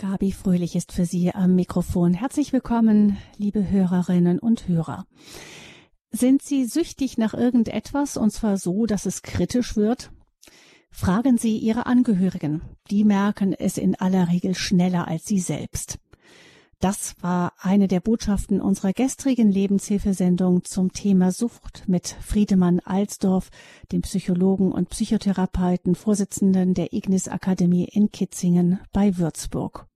Gabi Fröhlich ist für Sie am Mikrofon. Herzlich willkommen, liebe Hörerinnen und Hörer. Sind Sie süchtig nach irgendetwas und zwar so, dass es kritisch wird? Fragen Sie Ihre Angehörigen. Die merken es in aller Regel schneller als Sie selbst. Das war eine der Botschaften unserer gestrigen Lebenshilfesendung zum Thema Sucht mit Friedemann Alsdorf, dem Psychologen und Psychotherapeuten, Vorsitzenden der Ignis Akademie in Kitzingen bei Würzburg.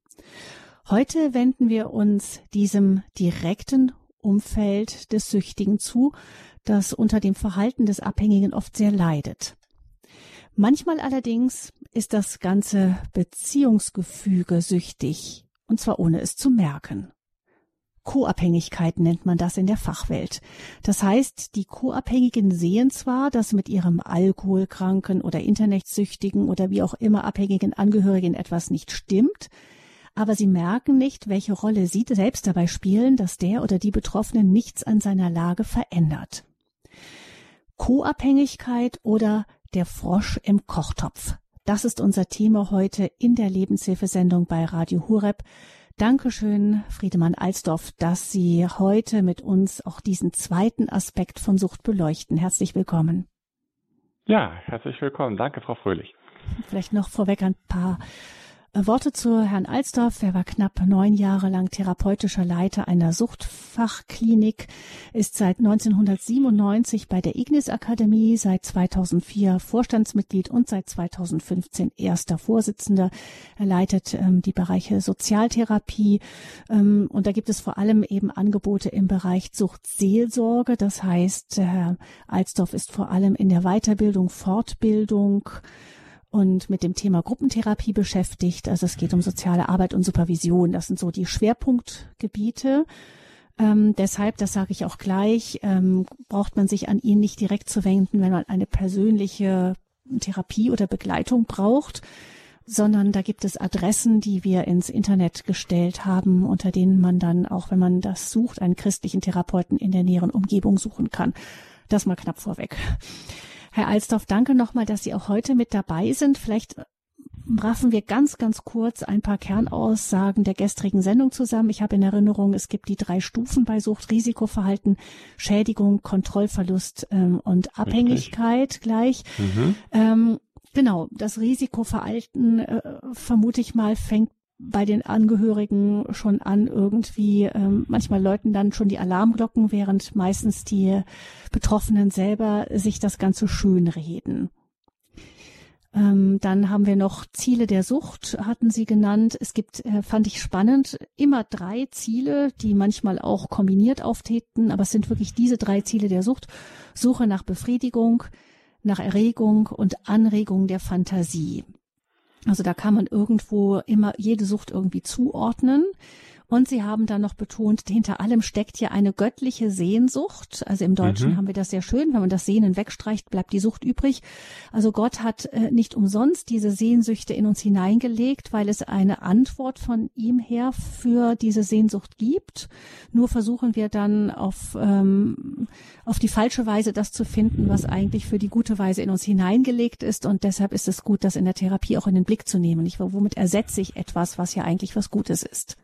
Heute wenden wir uns diesem direkten Umfeld des Süchtigen zu, das unter dem Verhalten des Abhängigen oft sehr leidet. Manchmal allerdings ist das ganze Beziehungsgefüge süchtig, und zwar ohne es zu merken. Co-Abhängigkeit nennt man das in der Fachwelt. Das heißt, die Co-Abhängigen sehen zwar, dass mit ihrem alkoholkranken oder internetsüchtigen oder wie auch immer abhängigen Angehörigen etwas nicht stimmt, aber sie merken nicht, welche Rolle sie selbst dabei spielen, dass der oder die Betroffene nichts an seiner Lage verändert. Co-Abhängigkeit oder der Frosch im Kochtopf. Das ist unser Thema heute in der Lebenshilfesendung bei Radio Hureb. Dankeschön, Friedemann Alsdorf, dass Sie heute mit uns auch diesen zweiten Aspekt von Sucht beleuchten. Herzlich willkommen. Ja, herzlich willkommen. Danke, Frau Fröhlich. Vielleicht noch vorweg ein paar Worte zu Herrn Alsdorf. Er war knapp neun Jahre lang therapeutischer Leiter einer Suchtfachklinik, ist seit 1997 bei der Ignis Akademie, seit 2004 Vorstandsmitglied und seit 2015 erster Vorsitzender. Er leitet ähm, die Bereiche Sozialtherapie ähm, und da gibt es vor allem eben Angebote im Bereich Suchtseelsorge. Das heißt, Herr Alsdorf ist vor allem in der Weiterbildung, Fortbildung, und mit dem Thema Gruppentherapie beschäftigt. Also es geht um soziale Arbeit und Supervision. Das sind so die Schwerpunktgebiete. Ähm, deshalb, das sage ich auch gleich, ähm, braucht man sich an ihn nicht direkt zu wenden, wenn man eine persönliche Therapie oder Begleitung braucht, sondern da gibt es Adressen, die wir ins Internet gestellt haben, unter denen man dann auch, wenn man das sucht, einen christlichen Therapeuten in der näheren Umgebung suchen kann. Das mal knapp vorweg. Herr Alsdorf, danke nochmal, dass Sie auch heute mit dabei sind. Vielleicht raffen wir ganz, ganz kurz ein paar Kernaussagen der gestrigen Sendung zusammen. Ich habe in Erinnerung, es gibt die drei Stufen bei Sucht, Risikoverhalten, Schädigung, Kontrollverlust ähm, und Abhängigkeit Richtig. gleich. Mhm. Ähm, genau, das Risikoverhalten, äh, vermute ich mal, fängt bei den Angehörigen schon an irgendwie, ähm, manchmal läuten dann schon die Alarmglocken, während meistens die Betroffenen selber sich das Ganze schönreden. Ähm, dann haben wir noch Ziele der Sucht, hatten Sie genannt. Es gibt, äh, fand ich spannend, immer drei Ziele, die manchmal auch kombiniert auftreten, aber es sind wirklich diese drei Ziele der Sucht. Suche nach Befriedigung, nach Erregung und Anregung der Fantasie. Also da kann man irgendwo immer jede Sucht irgendwie zuordnen. Und sie haben dann noch betont, hinter allem steckt ja eine göttliche Sehnsucht. Also im Deutschen mhm. haben wir das sehr schön. Wenn man das Sehnen wegstreicht, bleibt die Sucht übrig. Also Gott hat äh, nicht umsonst diese Sehnsüchte in uns hineingelegt, weil es eine Antwort von ihm her für diese Sehnsucht gibt. Nur versuchen wir dann auf, ähm, auf die falsche Weise das zu finden, was eigentlich für die gute Weise in uns hineingelegt ist. Und deshalb ist es gut, das in der Therapie auch in den Blick zu nehmen. Ich, womit ersetze ich etwas, was ja eigentlich was Gutes ist?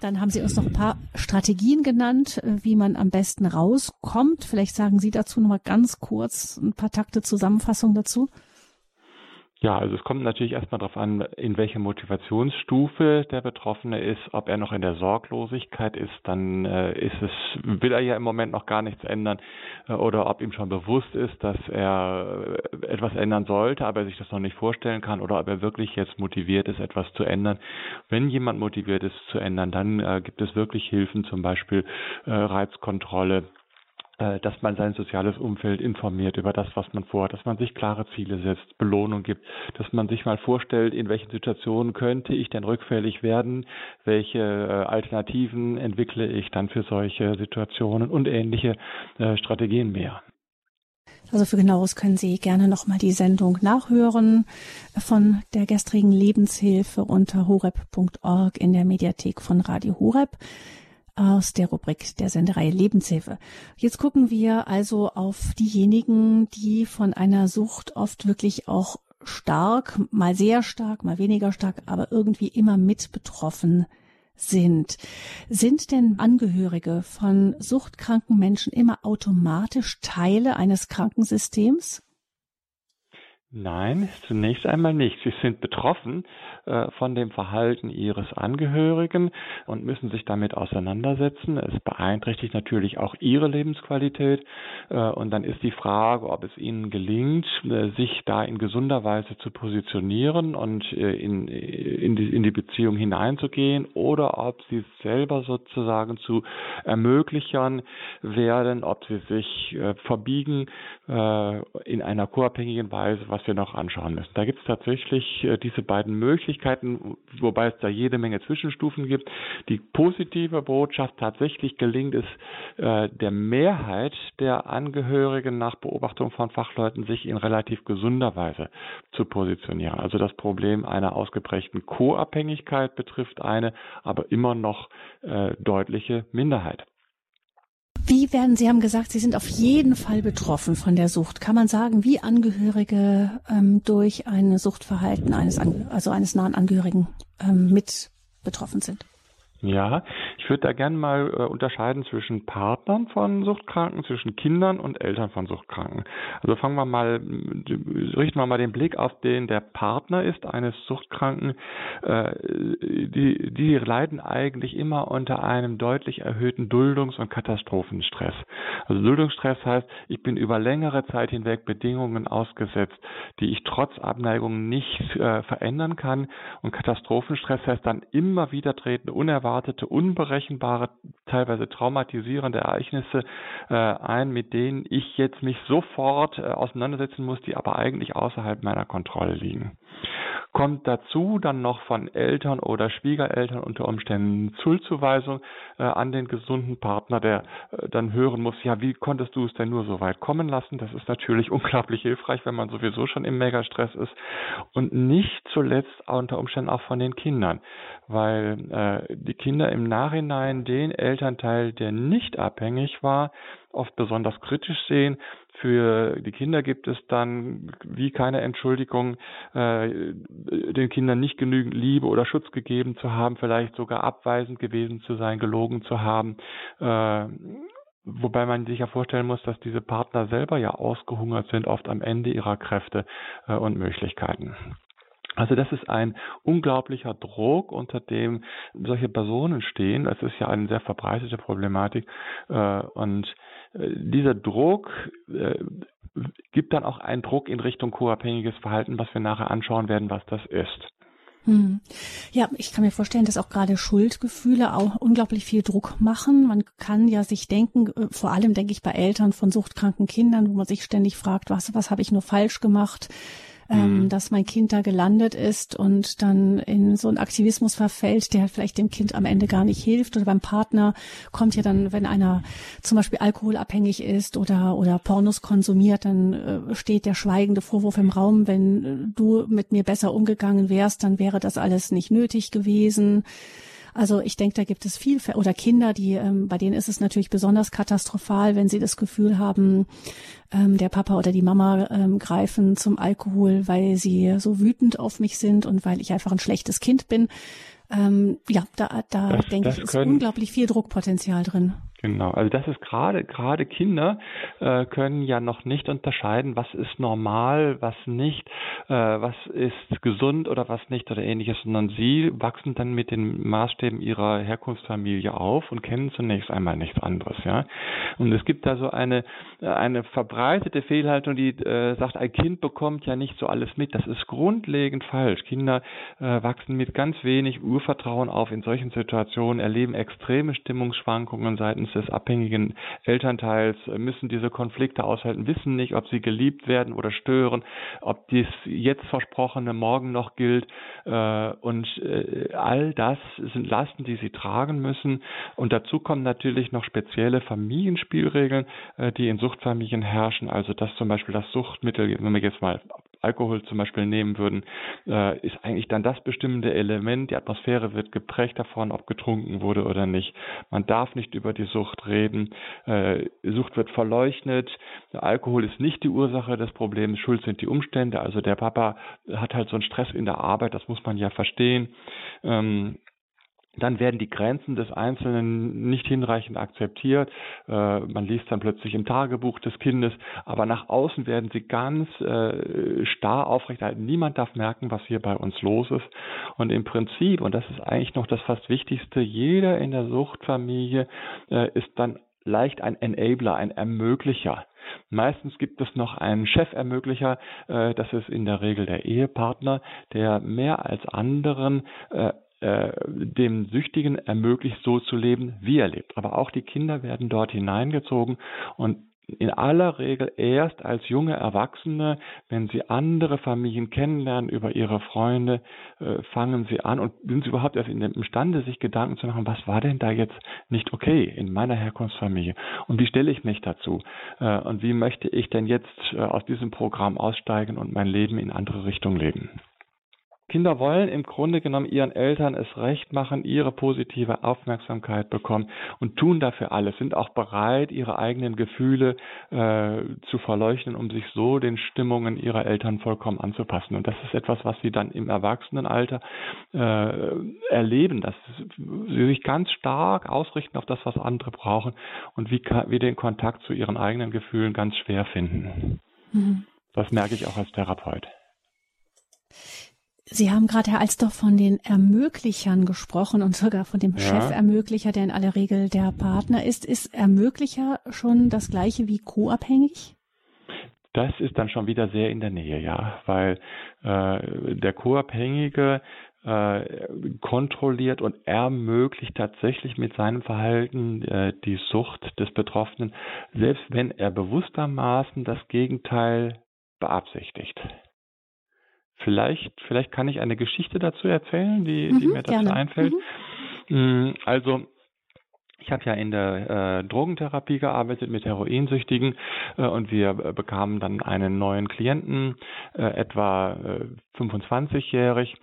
Dann haben Sie uns noch ein paar Strategien genannt, äh, wie man am besten rauskommt. Vielleicht sagen Sie dazu noch mal ganz kurz ein paar Takte Zusammenfassung dazu. Ja, also es kommt natürlich erstmal darauf an, in welcher Motivationsstufe der Betroffene ist. Ob er noch in der Sorglosigkeit ist, dann äh, ist es, will er ja im Moment noch gar nichts ändern. Äh, oder ob ihm schon bewusst ist, dass er äh, etwas ändern sollte, aber er sich das noch nicht vorstellen kann. Oder ob er wirklich jetzt motiviert ist, etwas zu ändern. Wenn jemand motiviert ist zu ändern, dann äh, gibt es wirklich Hilfen, zum Beispiel äh, Reizkontrolle dass man sein soziales Umfeld informiert über das, was man vorhat, dass man sich klare Ziele setzt, Belohnung gibt, dass man sich mal vorstellt, in welchen Situationen könnte ich denn rückfällig werden, welche äh, Alternativen entwickle ich dann für solche Situationen und ähnliche äh, Strategien mehr. Also für genaues können Sie gerne nochmal die Sendung nachhören von der gestrigen Lebenshilfe unter horeb.org in der Mediathek von Radio Horeb aus der Rubrik der Sendereihe Lebenshilfe. Jetzt gucken wir also auf diejenigen, die von einer Sucht oft wirklich auch stark, mal sehr stark, mal weniger stark, aber irgendwie immer mit betroffen sind. Sind denn Angehörige von suchtkranken Menschen immer automatisch Teile eines Krankensystems? Nein, zunächst einmal nicht. Sie sind betroffen äh, von dem Verhalten ihres Angehörigen und müssen sich damit auseinandersetzen. Es beeinträchtigt natürlich auch ihre Lebensqualität. Äh, und dann ist die Frage, ob es ihnen gelingt, äh, sich da in gesunder Weise zu positionieren und äh, in, in, die, in die Beziehung hineinzugehen oder ob sie selber sozusagen zu Ermöglichern werden, ob sie sich äh, verbiegen äh, in einer co-abhängigen Weise, was wir noch anschauen müssen. Da gibt es tatsächlich äh, diese beiden Möglichkeiten, wobei es da jede Menge Zwischenstufen gibt. Die positive Botschaft tatsächlich gelingt es äh, der Mehrheit der Angehörigen nach Beobachtung von Fachleuten, sich in relativ gesunder Weise zu positionieren. Also das Problem einer ausgeprägten Co-Abhängigkeit betrifft eine, aber immer noch äh, deutliche Minderheit. Wie werden, Sie haben gesagt, Sie sind auf jeden Fall betroffen von der Sucht. Kann man sagen, wie Angehörige ähm, durch ein Suchtverhalten eines, also eines nahen Angehörigen ähm, mit betroffen sind? Ja, ich würde da gerne mal äh, unterscheiden zwischen Partnern von Suchtkranken, zwischen Kindern und Eltern von Suchtkranken. Also fangen wir mal, richten wir mal den Blick auf den, der Partner ist eines Suchtkranken. Äh, die, die leiden eigentlich immer unter einem deutlich erhöhten Duldungs- und Katastrophenstress. Also Duldungsstress heißt, ich bin über längere Zeit hinweg Bedingungen ausgesetzt, die ich trotz Abneigung nicht äh, verändern kann. Und Katastrophenstress heißt dann immer wieder treten unerwartet unerwartete, unberechenbare, teilweise traumatisierende Ereignisse äh, ein, mit denen ich jetzt mich sofort äh, auseinandersetzen muss, die aber eigentlich außerhalb meiner Kontrolle liegen. Kommt dazu dann noch von Eltern oder Schwiegereltern unter Umständen Schuldzuweisung äh, an den gesunden Partner, der äh, dann hören muss, ja, wie konntest du es denn nur so weit kommen lassen? Das ist natürlich unglaublich hilfreich, wenn man sowieso schon im Megastress ist. Und nicht zuletzt unter Umständen auch von den Kindern, weil äh, die Kinder im Nachhinein den Elternteil, der nicht abhängig war, oft besonders kritisch sehen. Für die Kinder gibt es dann wie keine Entschuldigung, äh, den Kindern nicht genügend Liebe oder Schutz gegeben zu haben, vielleicht sogar abweisend gewesen zu sein, gelogen zu haben. Äh, Wobei man sich ja vorstellen muss, dass diese Partner selber ja ausgehungert sind, oft am Ende ihrer Kräfte äh, und Möglichkeiten. Also das ist ein unglaublicher Druck, unter dem solche Personen stehen. Das ist ja eine sehr verbreitete Problematik. Äh, und äh, dieser Druck äh, gibt dann auch einen Druck in Richtung co-abhängiges Verhalten, was wir nachher anschauen werden, was das ist. Hm. Ja, ich kann mir vorstellen, dass auch gerade Schuldgefühle auch unglaublich viel Druck machen. Man kann ja sich denken, vor allem denke ich bei Eltern von suchtkranken Kindern, wo man sich ständig fragt, was, was habe ich nur falsch gemacht? Ähm, mhm. dass mein Kind da gelandet ist und dann in so einen Aktivismus verfällt, der vielleicht dem Kind am Ende gar nicht hilft. Oder beim Partner kommt ja dann, wenn einer zum Beispiel alkoholabhängig ist oder, oder Pornos konsumiert, dann äh, steht der schweigende Vorwurf im Raum, wenn äh, du mit mir besser umgegangen wärst, dann wäre das alles nicht nötig gewesen. Also ich denke, da gibt es viel oder Kinder, die ähm, bei denen ist es natürlich besonders katastrophal, wenn sie das Gefühl haben, ähm, der Papa oder die Mama ähm, greifen zum Alkohol, weil sie so wütend auf mich sind und weil ich einfach ein schlechtes Kind bin. Ähm, ja, da, da denke ich, ist unglaublich viel Druckpotenzial drin. Genau, also das ist gerade gerade Kinder äh, können ja noch nicht unterscheiden, was ist normal, was nicht, äh, was ist gesund oder was nicht oder ähnliches, sondern sie wachsen dann mit den Maßstäben ihrer Herkunftsfamilie auf und kennen zunächst einmal nichts anderes, ja. Und es gibt da so eine eine verbreitete Fehlhaltung, die äh, sagt, ein Kind bekommt ja nicht so alles mit. Das ist grundlegend falsch. Kinder äh, wachsen mit ganz wenig Urvertrauen auf in solchen Situationen, erleben extreme Stimmungsschwankungen seitens seitens des abhängigen Elternteils müssen diese Konflikte aushalten, wissen nicht, ob sie geliebt werden oder stören, ob dies jetzt Versprochene morgen noch gilt. Äh, und äh, all das sind Lasten, die sie tragen müssen. Und dazu kommen natürlich noch spezielle Familienspielregeln, äh, die in Suchtfamilien herrschen. Also dass zum Beispiel das Suchtmittel, wenn wir jetzt mal Alkohol zum Beispiel nehmen würden, äh, ist eigentlich dann das bestimmende Element. Die Atmosphäre wird geprägt davon, ob getrunken wurde oder nicht. Man darf nicht über die Sucht reden. Äh, Sucht wird verleugnet. Alkohol ist nicht die Ursache des Problems. Schuld sind die Umstände. Also der Papa hat halt so einen Stress in der Arbeit. Das muss man ja verstehen. Ähm, dann werden die Grenzen des Einzelnen nicht hinreichend akzeptiert. Äh, man liest dann plötzlich im Tagebuch des Kindes, aber nach außen werden sie ganz äh, starr aufrechterhalten. Niemand darf merken, was hier bei uns los ist. Und im Prinzip, und das ist eigentlich noch das fast Wichtigste, jeder in der Suchtfamilie äh, ist dann leicht ein Enabler, ein Ermöglicher. Meistens gibt es noch einen Chefermöglicher, das ist in der Regel der Ehepartner, der mehr als anderen äh, dem Süchtigen ermöglicht, so zu leben, wie er lebt. Aber auch die Kinder werden dort hineingezogen und in aller Regel erst als junge Erwachsene, wenn sie andere Familien kennenlernen über ihre Freunde, äh, fangen sie an und sind sie überhaupt erst imstande, sich Gedanken zu machen, was war denn da jetzt nicht okay in meiner Herkunftsfamilie und wie stelle ich mich dazu äh, und wie möchte ich denn jetzt äh, aus diesem Programm aussteigen und mein Leben in andere Richtung leben. Kinder wollen im Grunde genommen ihren Eltern es recht machen, ihre positive Aufmerksamkeit bekommen und tun dafür alles, sind auch bereit, ihre eigenen Gefühle äh, zu verleuchten, um sich so den Stimmungen ihrer Eltern vollkommen anzupassen. Und das ist etwas, was sie dann im Erwachsenenalter äh, erleben, dass sie sich ganz stark ausrichten auf das, was andere brauchen und wie, wie den Kontakt zu ihren eigenen Gefühlen ganz schwer finden. Mhm. Das merke ich auch als Therapeut. Sie haben gerade, Herr Alsdorf, von den Ermöglichern gesprochen und sogar von dem ja. Chefermöglicher, der in aller Regel der Partner ist. Ist Ermöglicher schon das gleiche wie co-abhängig? Das ist dann schon wieder sehr in der Nähe, ja, weil äh, der Co-Abhängige äh, kontrolliert und ermöglicht tatsächlich mit seinem Verhalten äh, die Sucht des Betroffenen, selbst wenn er bewusstermaßen das Gegenteil beabsichtigt. Vielleicht, vielleicht kann ich eine Geschichte dazu erzählen, die, mhm, die mir dazu gerne. einfällt. Mhm. Also ich habe ja in der äh, Drogentherapie gearbeitet mit Heroinsüchtigen äh, und wir äh, bekamen dann einen neuen Klienten, äh, etwa 25-jährig.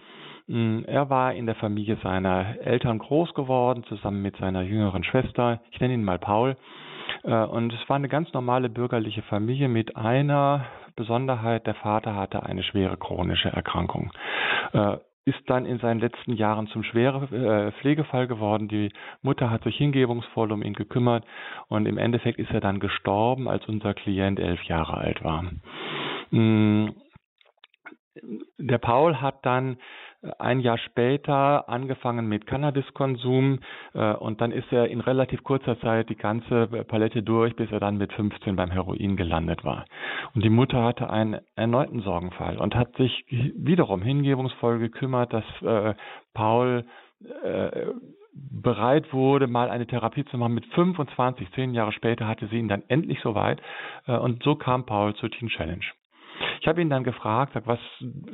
Mm, er war in der Familie seiner Eltern groß geworden, zusammen mit seiner jüngeren Schwester. Ich nenne ihn mal Paul. Äh, und es war eine ganz normale bürgerliche Familie mit einer Besonderheit, der Vater hatte eine schwere chronische Erkrankung äh, ist dann in seinen letzten Jahren zum schweren äh, Pflegefall geworden. Die Mutter hat sich hingebungsvoll um ihn gekümmert und im Endeffekt ist er dann gestorben, als unser Klient elf Jahre alt war. Mm, der Paul hat dann ein Jahr später angefangen mit Cannabiskonsum äh, und dann ist er in relativ kurzer Zeit die ganze Palette durch, bis er dann mit 15 beim Heroin gelandet war. Und die Mutter hatte einen erneuten Sorgenfall und hat sich wiederum hingebungsvoll gekümmert, dass äh, Paul äh, bereit wurde, mal eine Therapie zu machen mit 25, zehn Jahre später hatte sie ihn dann endlich soweit äh, und so kam Paul zur Teen Challenge. Ich habe ihn dann gefragt, sag, was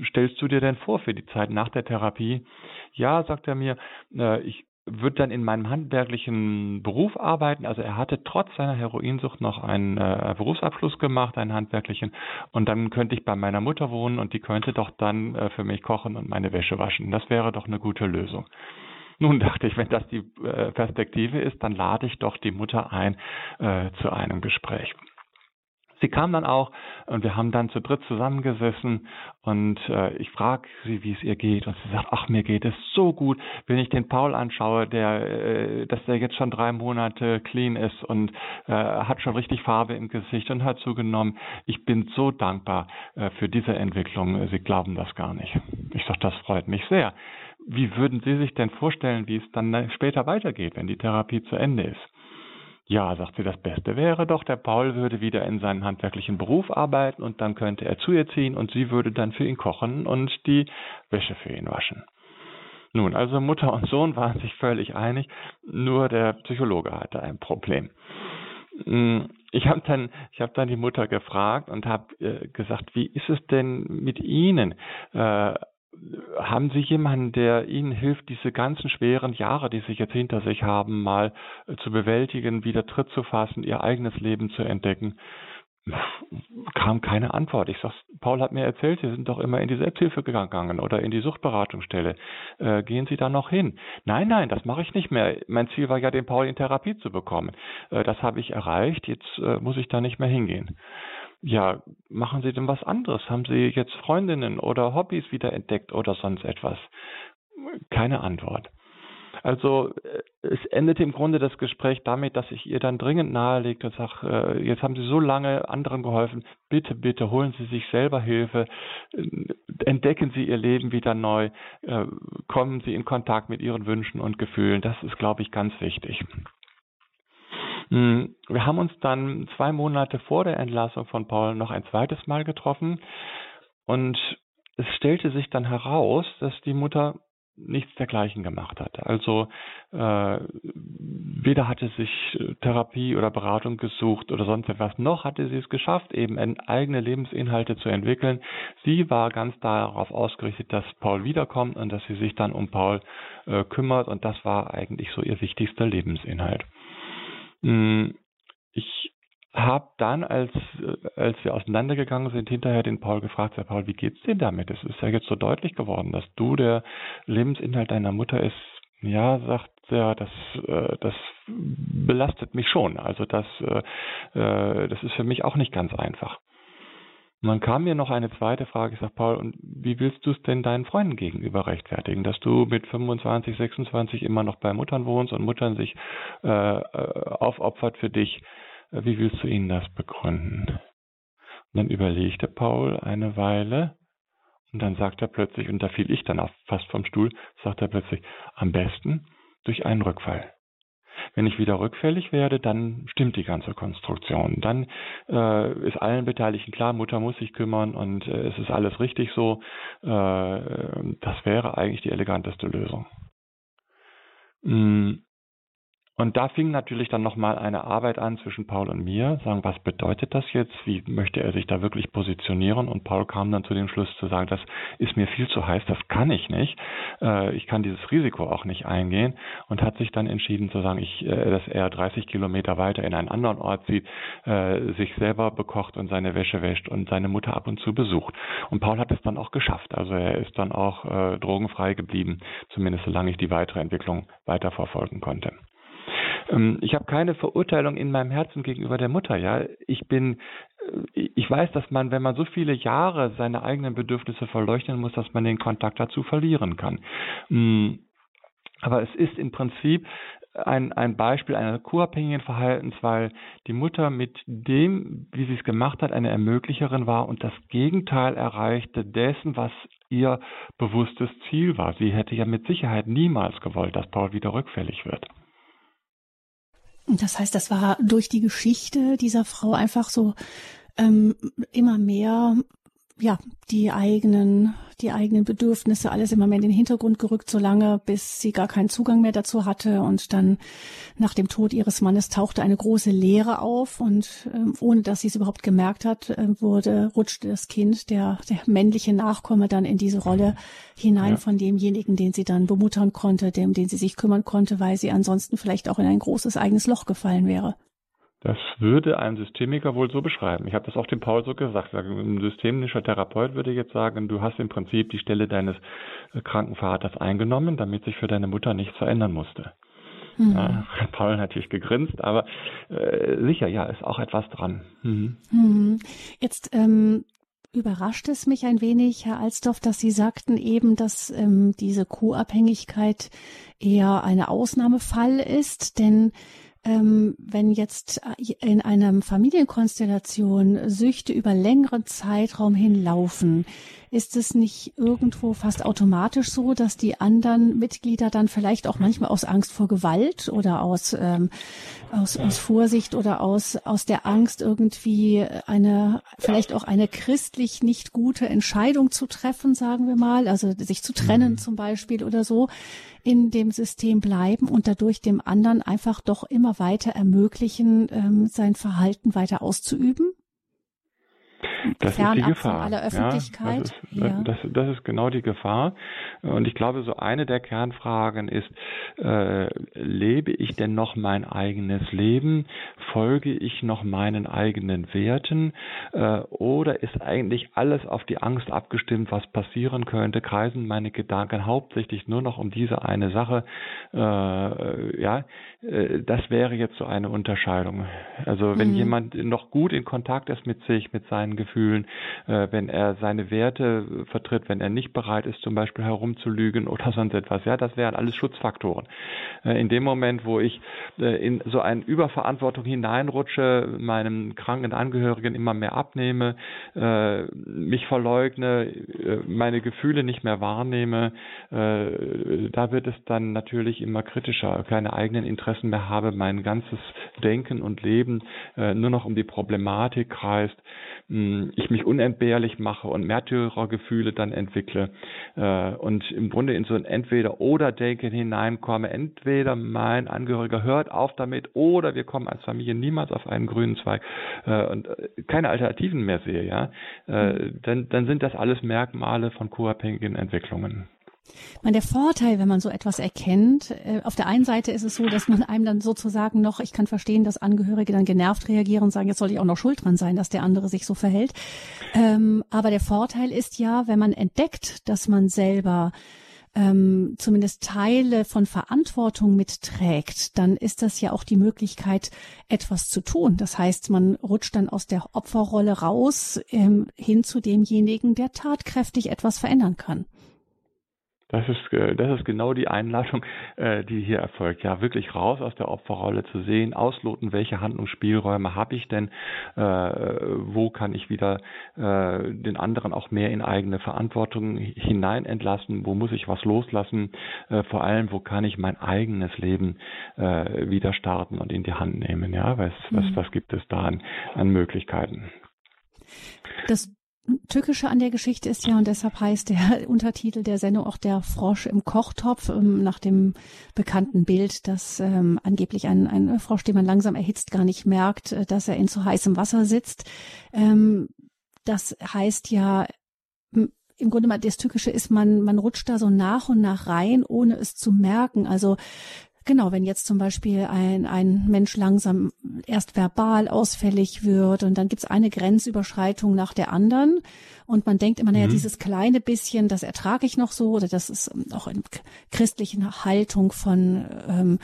stellst du dir denn vor für die Zeit nach der Therapie? Ja, sagt er mir, äh, ich würde dann in meinem handwerklichen Beruf arbeiten. Also er hatte trotz seiner Heroinsucht noch einen äh, Berufsabschluss gemacht, einen handwerklichen. Und dann könnte ich bei meiner Mutter wohnen und die könnte doch dann äh, für mich kochen und meine Wäsche waschen. Das wäre doch eine gute Lösung. Nun dachte ich, wenn das die äh, Perspektive ist, dann lade ich doch die Mutter ein äh, zu einem Gespräch. Sie kam dann auch und wir haben dann zu dritt zusammengesessen und äh, ich frage sie, wie es ihr geht und sie sagt, ach mir geht es so gut, wenn ich den Paul anschaue, der, äh, dass der jetzt schon drei Monate clean ist und äh, hat schon richtig Farbe im Gesicht und hat zugenommen. Ich bin so dankbar äh, für diese Entwicklung. Sie glauben das gar nicht. Ich sage, das freut mich sehr. Wie würden Sie sich denn vorstellen, wie es dann später weitergeht, wenn die Therapie zu Ende ist? Ja, sagt sie, das Beste wäre doch, der Paul würde wieder in seinem handwerklichen Beruf arbeiten und dann könnte er zu ihr ziehen und sie würde dann für ihn kochen und die Wäsche für ihn waschen. Nun, also Mutter und Sohn waren sich völlig einig, nur der Psychologe hatte ein Problem. Hm, ich habe dann, habe dann die Mutter gefragt und habe äh, gesagt, wie ist es denn mit Ihnen? Äh, haben Sie jemanden, der Ihnen hilft, diese ganzen schweren Jahre, die Sie jetzt hinter sich haben, mal äh, zu bewältigen, wieder Tritt zu fassen, Ihr eigenes Leben zu entdecken? kam keine Antwort. Ich sag, Paul hat mir erzählt, Sie sind doch immer in die Selbsthilfe gegangen oder in die Suchtberatungsstelle. Äh, gehen Sie da noch hin? Nein, nein, das mache ich nicht mehr. Mein Ziel war ja, den Paul in Therapie zu bekommen. Äh, das habe ich erreicht. Jetzt äh, muss ich da nicht mehr hingehen. Ja, machen Sie denn was anderes? Haben Sie jetzt Freundinnen oder Hobbys wieder entdeckt oder sonst etwas? Keine Antwort. Also äh, es endete im Grunde das Gespräch damit, dass ich ihr dann dringend nahelegte und sage, äh, jetzt haben Sie so lange anderen geholfen, bitte, bitte holen Sie sich selber Hilfe, äh, entdecken Sie Ihr Leben wieder neu, kommen Sie in Kontakt mit Ihren Wünschen und Gefühlen. Das ist, glaube ich, ganz wichtig. Hm, wir haben uns dann zwei Monate vor der Entlassung von Paul noch ein zweites Mal getroffen und es stellte sich dann heraus, dass die Mutter nichts dergleichen gemacht hat. Also äh, weder hatte sich Therapie oder Beratung gesucht oder sonst etwas, noch hatte sie es geschafft, eben eigene Lebensinhalte zu entwickeln. Sie war ganz darauf ausgerichtet, dass Paul wiederkommt und dass sie sich dann um Paul äh, kümmert und das war eigentlich so ihr wichtigster Lebensinhalt. Hm, ich habe dann, als, als wir auseinandergegangen sind, hinterher den Paul gefragt, Herr Paul, wie geht's denn damit? Es ist ja jetzt so deutlich geworden, dass du der Lebensinhalt deiner Mutter ist. Ja, sagt er, das, äh, das belastet mich schon. Also das, äh, äh, das ist für mich auch nicht ganz einfach. Und dann kam mir noch eine zweite Frage. Ich sage, Paul, und wie willst du es denn deinen Freunden gegenüber rechtfertigen, dass du mit 25, 26 immer noch bei Muttern wohnst und Muttern sich äh, aufopfert für dich? Wie willst du ihnen das begründen? Und dann überlegte Paul eine Weile und dann sagt er plötzlich, und da fiel ich dann auch fast vom Stuhl, sagt er plötzlich, am besten durch einen Rückfall. Wenn ich wieder rückfällig werde, dann stimmt die ganze Konstruktion. Dann äh, ist allen Beteiligten klar, Mutter muss sich kümmern und äh, es ist alles richtig so. Äh, das wäre eigentlich die eleganteste Lösung. Mm. Und da fing natürlich dann nochmal eine Arbeit an zwischen Paul und mir, sagen, was bedeutet das jetzt? Wie möchte er sich da wirklich positionieren? Und Paul kam dann zu dem Schluss zu sagen, das ist mir viel zu heiß, das kann ich nicht. Äh, ich kann dieses Risiko auch nicht eingehen und hat sich dann entschieden zu sagen, ich, äh, dass er 30 Kilometer weiter in einen anderen Ort zieht, äh, sich selber bekocht und seine Wäsche wäscht und seine Mutter ab und zu besucht. Und Paul hat es dann auch geschafft. Also er ist dann auch drogenfrei geblieben, zumindest solange ich die weitere Entwicklung weiterverfolgen konnte. Ähm, ich habe keine Verurteilung in meinem Herzen gegenüber der Mutter. Ja, ich bin, äh, ich weiß, dass man, wenn man so viele Jahre seine eigenen Bedürfnisse verleuchten muss, dass man den Kontakt dazu verlieren kann. Mm, aber es ist im Prinzip ein, ein Beispiel einer kurabhängigen Verhaltens, weil die Mutter mit dem, wie sie es gemacht hat, eine Ermöglicherin war und das Gegenteil erreichte dessen, was ihr bewusstes Ziel war. Sie hätte ja mit Sicherheit niemals gewollt, dass Paul wieder rückfällig wird. Das heißt, das war durch die Geschichte dieser Frau einfach so ähm, immer mehr ja, die eigenen, die eigenen Bedürfnisse, alles immer mehr in den Hintergrund gerückt, solange bis sie gar keinen Zugang mehr dazu hatte. Und dann nach dem Tod ihres Mannes tauchte eine große Leere auf und äh, ohne dass sie es überhaupt gemerkt hat, äh, wurde, rutschte das Kind, der, der männliche Nachkomme dann in diese Rolle hinein ja. von demjenigen, den sie dann bemuttern konnte, dem, den sie sich kümmern konnte, weil sie ansonsten vielleicht auch in ein großes eigenes Loch gefallen wäre. Das würde ein Systemiker wohl so beschreiben. Ich habe das auch dem Paul so gesagt. Ein systemischer Therapeut würde jetzt sagen, du hast im Prinzip die Stelle deines äh, kranken Vaters eingenommen, damit sich für deine Mutter nichts verändern musste. Mhm. Ja, hat Paul natürlich gegrinst, aber äh, sicher, ja, ist auch etwas dran. Mhm. Mhm. Jetzt ähm, überrascht es mich ein wenig, Herr Alsdorf, dass Sie sagten eben, dass ähm, diese Co-Abhängigkeit eher eine Ausnahmefall ist, denn ähm, wenn jetzt äh, in einer Familienkonstellation Süchte über längeren Zeitraum hinlaufen, ist es nicht irgendwo fast automatisch so, dass die anderen Mitglieder dann vielleicht auch manchmal aus Angst vor Gewalt oder aus, ähm, aus, aus Vorsicht oder aus, aus der Angst irgendwie eine, vielleicht auch eine christlich nicht gute Entscheidung zu treffen, sagen wir mal, also sich zu trennen mhm. zum Beispiel oder so, in dem System bleiben und dadurch dem anderen einfach doch immer weiter ermöglichen, ähm, sein Verhalten weiter auszuüben? Das fernab ist die Gefahr. aller Öffentlichkeit. Ja, das, ist, das, das, ist genau die Gefahr. Und ich glaube, so eine der Kernfragen ist, äh, lebe ich denn noch mein eigenes Leben? Folge ich noch meinen eigenen Werten? Äh, oder ist eigentlich alles auf die Angst abgestimmt, was passieren könnte? Kreisen meine Gedanken hauptsächlich nur noch um diese eine Sache? Äh, ja, äh, das wäre jetzt so eine Unterscheidung. Also wenn mhm. jemand noch gut in Kontakt ist mit sich, mit seinen Gefühlen, äh, wenn er seine Werte vertritt, wenn er nicht bereit ist, zum Beispiel herumzulügen oder sonst etwas, ja, das wären alles Schutzfaktoren. Äh, in dem Moment, wo ich in so eine Überverantwortung hineinrutsche, meinem kranken Angehörigen immer mehr abnehme, mich verleugne, meine Gefühle nicht mehr wahrnehme, da wird es dann natürlich immer kritischer, keine eigenen Interessen mehr habe, mein ganzes Denken und Leben nur noch um die Problematik kreist, ich mich unentbehrlich mache und Märtyrergefühle dann entwickle äh, und im Grunde in so ein Entweder-Oder-Denken hineinkomme. Entweder mein Angehöriger hört auf damit oder wir kommen als Familie niemals auf einen grünen Zweig äh, und äh, keine Alternativen mehr sehe, ja, dann, dann sind das alles Merkmale von co-abhängigen Entwicklungen. Man, der Vorteil, wenn man so etwas erkennt, äh, auf der einen Seite ist es so, dass man einem dann sozusagen noch, ich kann verstehen, dass Angehörige dann genervt reagieren und sagen, jetzt soll ich auch noch schuld dran sein, dass der andere sich so verhält. Ähm, aber der Vorteil ist ja, wenn man entdeckt, dass man selber ähm, zumindest Teile von Verantwortung mitträgt, dann ist das ja auch die Möglichkeit, etwas zu tun. Das heißt, man rutscht dann aus der Opferrolle raus ähm, hin zu demjenigen, der tatkräftig etwas verändern kann. Das ist, äh, das ist genau die Einladung, äh, die hier erfolgt. Ja, wirklich raus aus der Opferrolle zu sehen, ausloten, welche Handlungsspielräume habe ich denn, äh, wo kann ich wieder den anderen auch mehr in eigene Verantwortung hinein entlassen, wo muss ich was loslassen, vor allem, wo kann ich mein eigenes Leben wieder starten und in die Hand nehmen. Ja, was, was, mhm. was gibt es da an, an Möglichkeiten? Das Tückische an der Geschichte ist ja, und deshalb heißt der Untertitel der Sendung auch der Frosch im Kochtopf, ähm, nach dem bekannten Bild, dass ähm, angeblich ein, ein Frosch, den man langsam erhitzt, gar nicht merkt, äh, dass er in zu heißem Wasser sitzt. Ähm, das heißt ja, im Grunde mal das Tückische ist, man, man rutscht da so nach und nach rein, ohne es zu merken. Also Genau, wenn jetzt zum Beispiel ein, ein Mensch langsam erst verbal ausfällig wird und dann gibt's eine Grenzüberschreitung nach der anderen und man denkt immer, naja, mhm. dieses kleine bisschen, das ertrage ich noch so oder das ist auch in christlichen Haltung von ähm,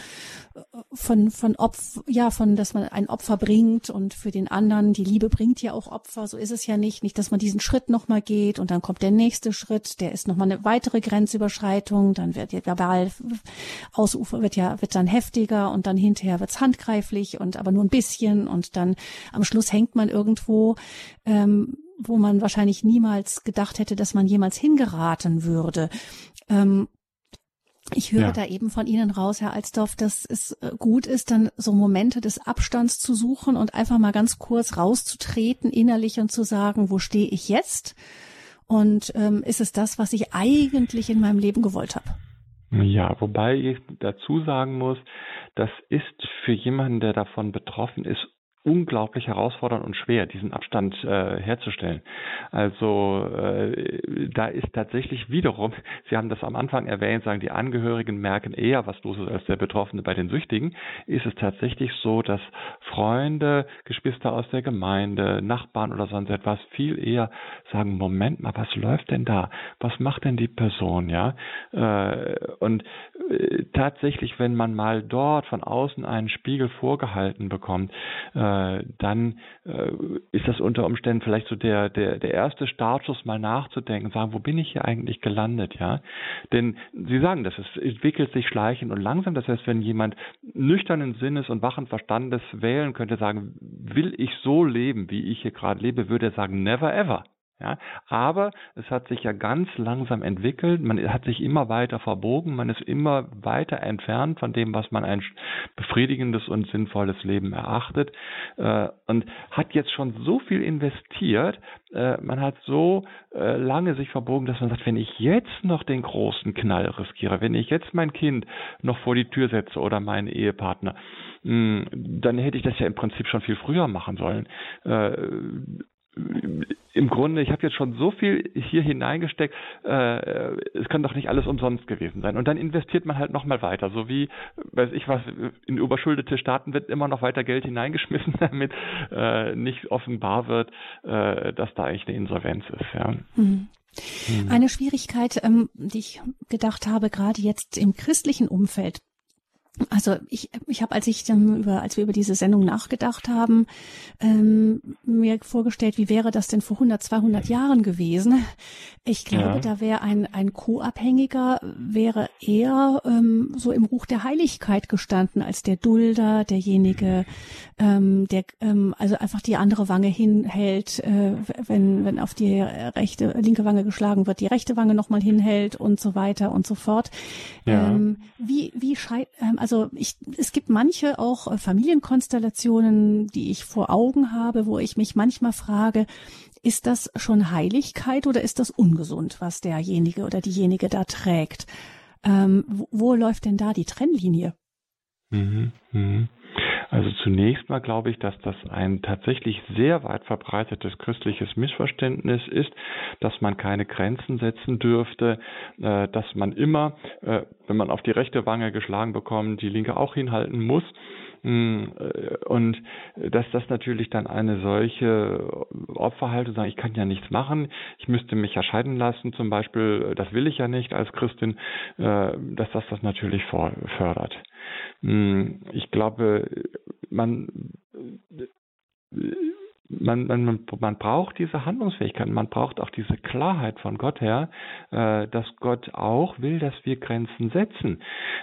von, von Opfer, ja, von, dass man ein Opfer bringt und für den anderen, die Liebe bringt ja auch Opfer, so ist es ja nicht, nicht, dass man diesen Schritt nochmal geht und dann kommt der nächste Schritt, der ist nochmal eine weitere Grenzüberschreitung, dann wird ja verbal Ausufer wird ja, wird dann heftiger und dann hinterher wird's handgreiflich und aber nur ein bisschen und dann am Schluss hängt man irgendwo, ähm, wo man wahrscheinlich niemals gedacht hätte, dass man jemals hingeraten würde. Ähm, ich höre ja. da eben von Ihnen raus, Herr Alsdorf, dass es äh, gut ist, dann so Momente des Abstands zu suchen und einfach mal ganz kurz rauszutreten innerlich und zu sagen, wo stehe ich jetzt? Und ähm, ist es das, was ich eigentlich in meinem Leben gewollt habe? Ja, wobei ich dazu sagen muss, das ist für jemanden, der davon betroffen ist, unglaublich herausfordernd und schwer, diesen Abstand äh, herzustellen. Also äh, da ist tatsächlich wiederum, Sie haben das am Anfang erwähnt, sagen die Angehörigen merken eher, was los ist als der Betroffene. Bei den Süchtigen ist es tatsächlich so, dass Freunde, Geschwister aus der Gemeinde, Nachbarn oder sonst etwas viel eher sagen, Moment mal, was läuft denn da? Was macht denn die Person? Ja, äh, und äh, tatsächlich, wenn man mal dort von außen einen Spiegel vorgehalten bekommt, äh, äh, dann äh, ist das unter Umständen vielleicht so der, der, der erste Startschuss, mal nachzudenken, sagen, wo bin ich hier eigentlich gelandet, ja? Denn Sie sagen das, es entwickelt sich schleichend und langsam. Das heißt, wenn jemand nüchternen Sinnes und wachen Verstandes wählen könnte, sagen, will ich so leben, wie ich hier gerade lebe, würde er sagen, never ever. Ja, aber es hat sich ja ganz langsam entwickelt, man hat sich immer weiter verbogen, man ist immer weiter entfernt von dem, was man ein befriedigendes und sinnvolles Leben erachtet. Äh, und hat jetzt schon so viel investiert, äh, man hat so äh, lange sich verbogen, dass man sagt, wenn ich jetzt noch den großen Knall riskiere, wenn ich jetzt mein Kind noch vor die Tür setze oder meinen Ehepartner, mh, hm, dann hätte ich das ja im Prinzip schon viel früher machen sollen. Im Grunde, ich habe jetzt schon so viel hier hineingesteckt, äh, es kann doch nicht alles umsonst gewesen sein. Und dann investiert man halt nochmal weiter, so wie, weiß ich was, in überschuldete Staaten wird immer noch weiter Geld hineingeschmissen, damit äh, nicht offenbar wird, äh, dass da eigentlich eine Insolvenz ist. Ja. Mhm. Eine Schwierigkeit, ähm, die ich gedacht habe, gerade jetzt im christlichen Umfeld, also ich, ich habe, als ich ähm, über, als wir über diese Sendung nachgedacht haben, ähm, mir vorgestellt, wie wäre das denn vor 100, 200 Jahren gewesen? Ich glaube, ja. da wäre ein ein Co-Abhängiger wäre eher ähm, so im Ruch der Heiligkeit gestanden als der Dulder, derjenige, ähm, der ähm, also einfach die andere Wange hinhält, äh, wenn wenn auf die rechte linke Wange geschlagen wird, die rechte Wange nochmal hinhält und so weiter und so fort. Ja. Ähm, wie wie scheit, ähm, also ich, es gibt manche auch äh, Familienkonstellationen, die ich vor Augen habe, wo ich mich manchmal frage, ist das schon Heiligkeit oder ist das ungesund, was derjenige oder diejenige da trägt? Ähm, wo, wo, läuft denn da die Trennlinie? Mhm, mh. Also zunächst mal glaube ich, dass das ein tatsächlich sehr weit verbreitetes christliches Missverständnis ist, dass man keine Grenzen setzen dürfte, äh, dass man immer, äh, wenn man auf die rechte Wange geschlagen bekommt, die linke auch hinhalten muss. Mm, äh, und dass das natürlich dann eine solche Opferhaltung sagen, ich kann ja nichts machen, ich müsste mich ja scheiden lassen zum Beispiel, das will ich ja nicht als Christin, dass das das natürlich fördert. Hm, ich glaube, man, man, man, man braucht diese Handlungsfähigkeit, man braucht auch diese Klarheit von Gott her, äh, dass Gott auch will, dass wir Grenzen setzen.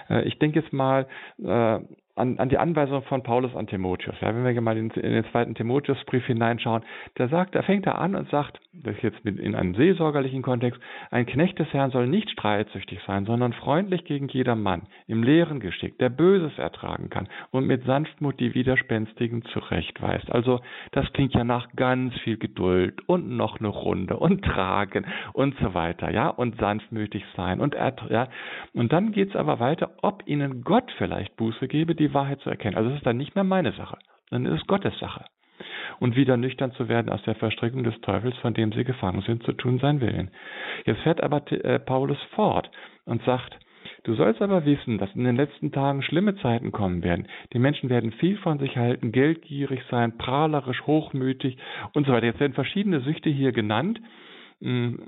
Äh, ich denke jetzt mal, äh, an, an die Anweisung von Paulus an Timotheus. Ja, wenn wir mal in, in den zweiten Timotheusbrief hineinschauen, da sagt, da fängt er an und sagt, das ist jetzt in einem seelsorgerlichen Kontext, ein Knecht des Herrn soll nicht streitsüchtig sein, sondern freundlich gegen jeder Mann, im Lehren geschickt, der Böses ertragen kann und mit Sanftmut die Widerspenstigen zurechtweist. Also das klingt ja nach ganz viel Geduld und noch eine Runde und Tragen und so weiter, ja, und sanftmütig sein und ja, und dann geht's aber weiter, ob ihnen Gott vielleicht Buße gebe, die Wahrheit zu erkennen. Also es ist dann nicht mehr meine Sache, ist es Gottes Sache. Und wieder nüchtern zu werden aus der Verstrickung des Teufels, von dem sie gefangen sind, zu tun sein Willen. Jetzt fährt aber äh, Paulus fort und sagt, Du sollst aber wissen, dass in den letzten Tagen schlimme Zeiten kommen werden. Die Menschen werden viel von sich halten, geldgierig sein, prahlerisch, hochmütig und so weiter. Jetzt werden verschiedene Süchte hier genannt. Hm,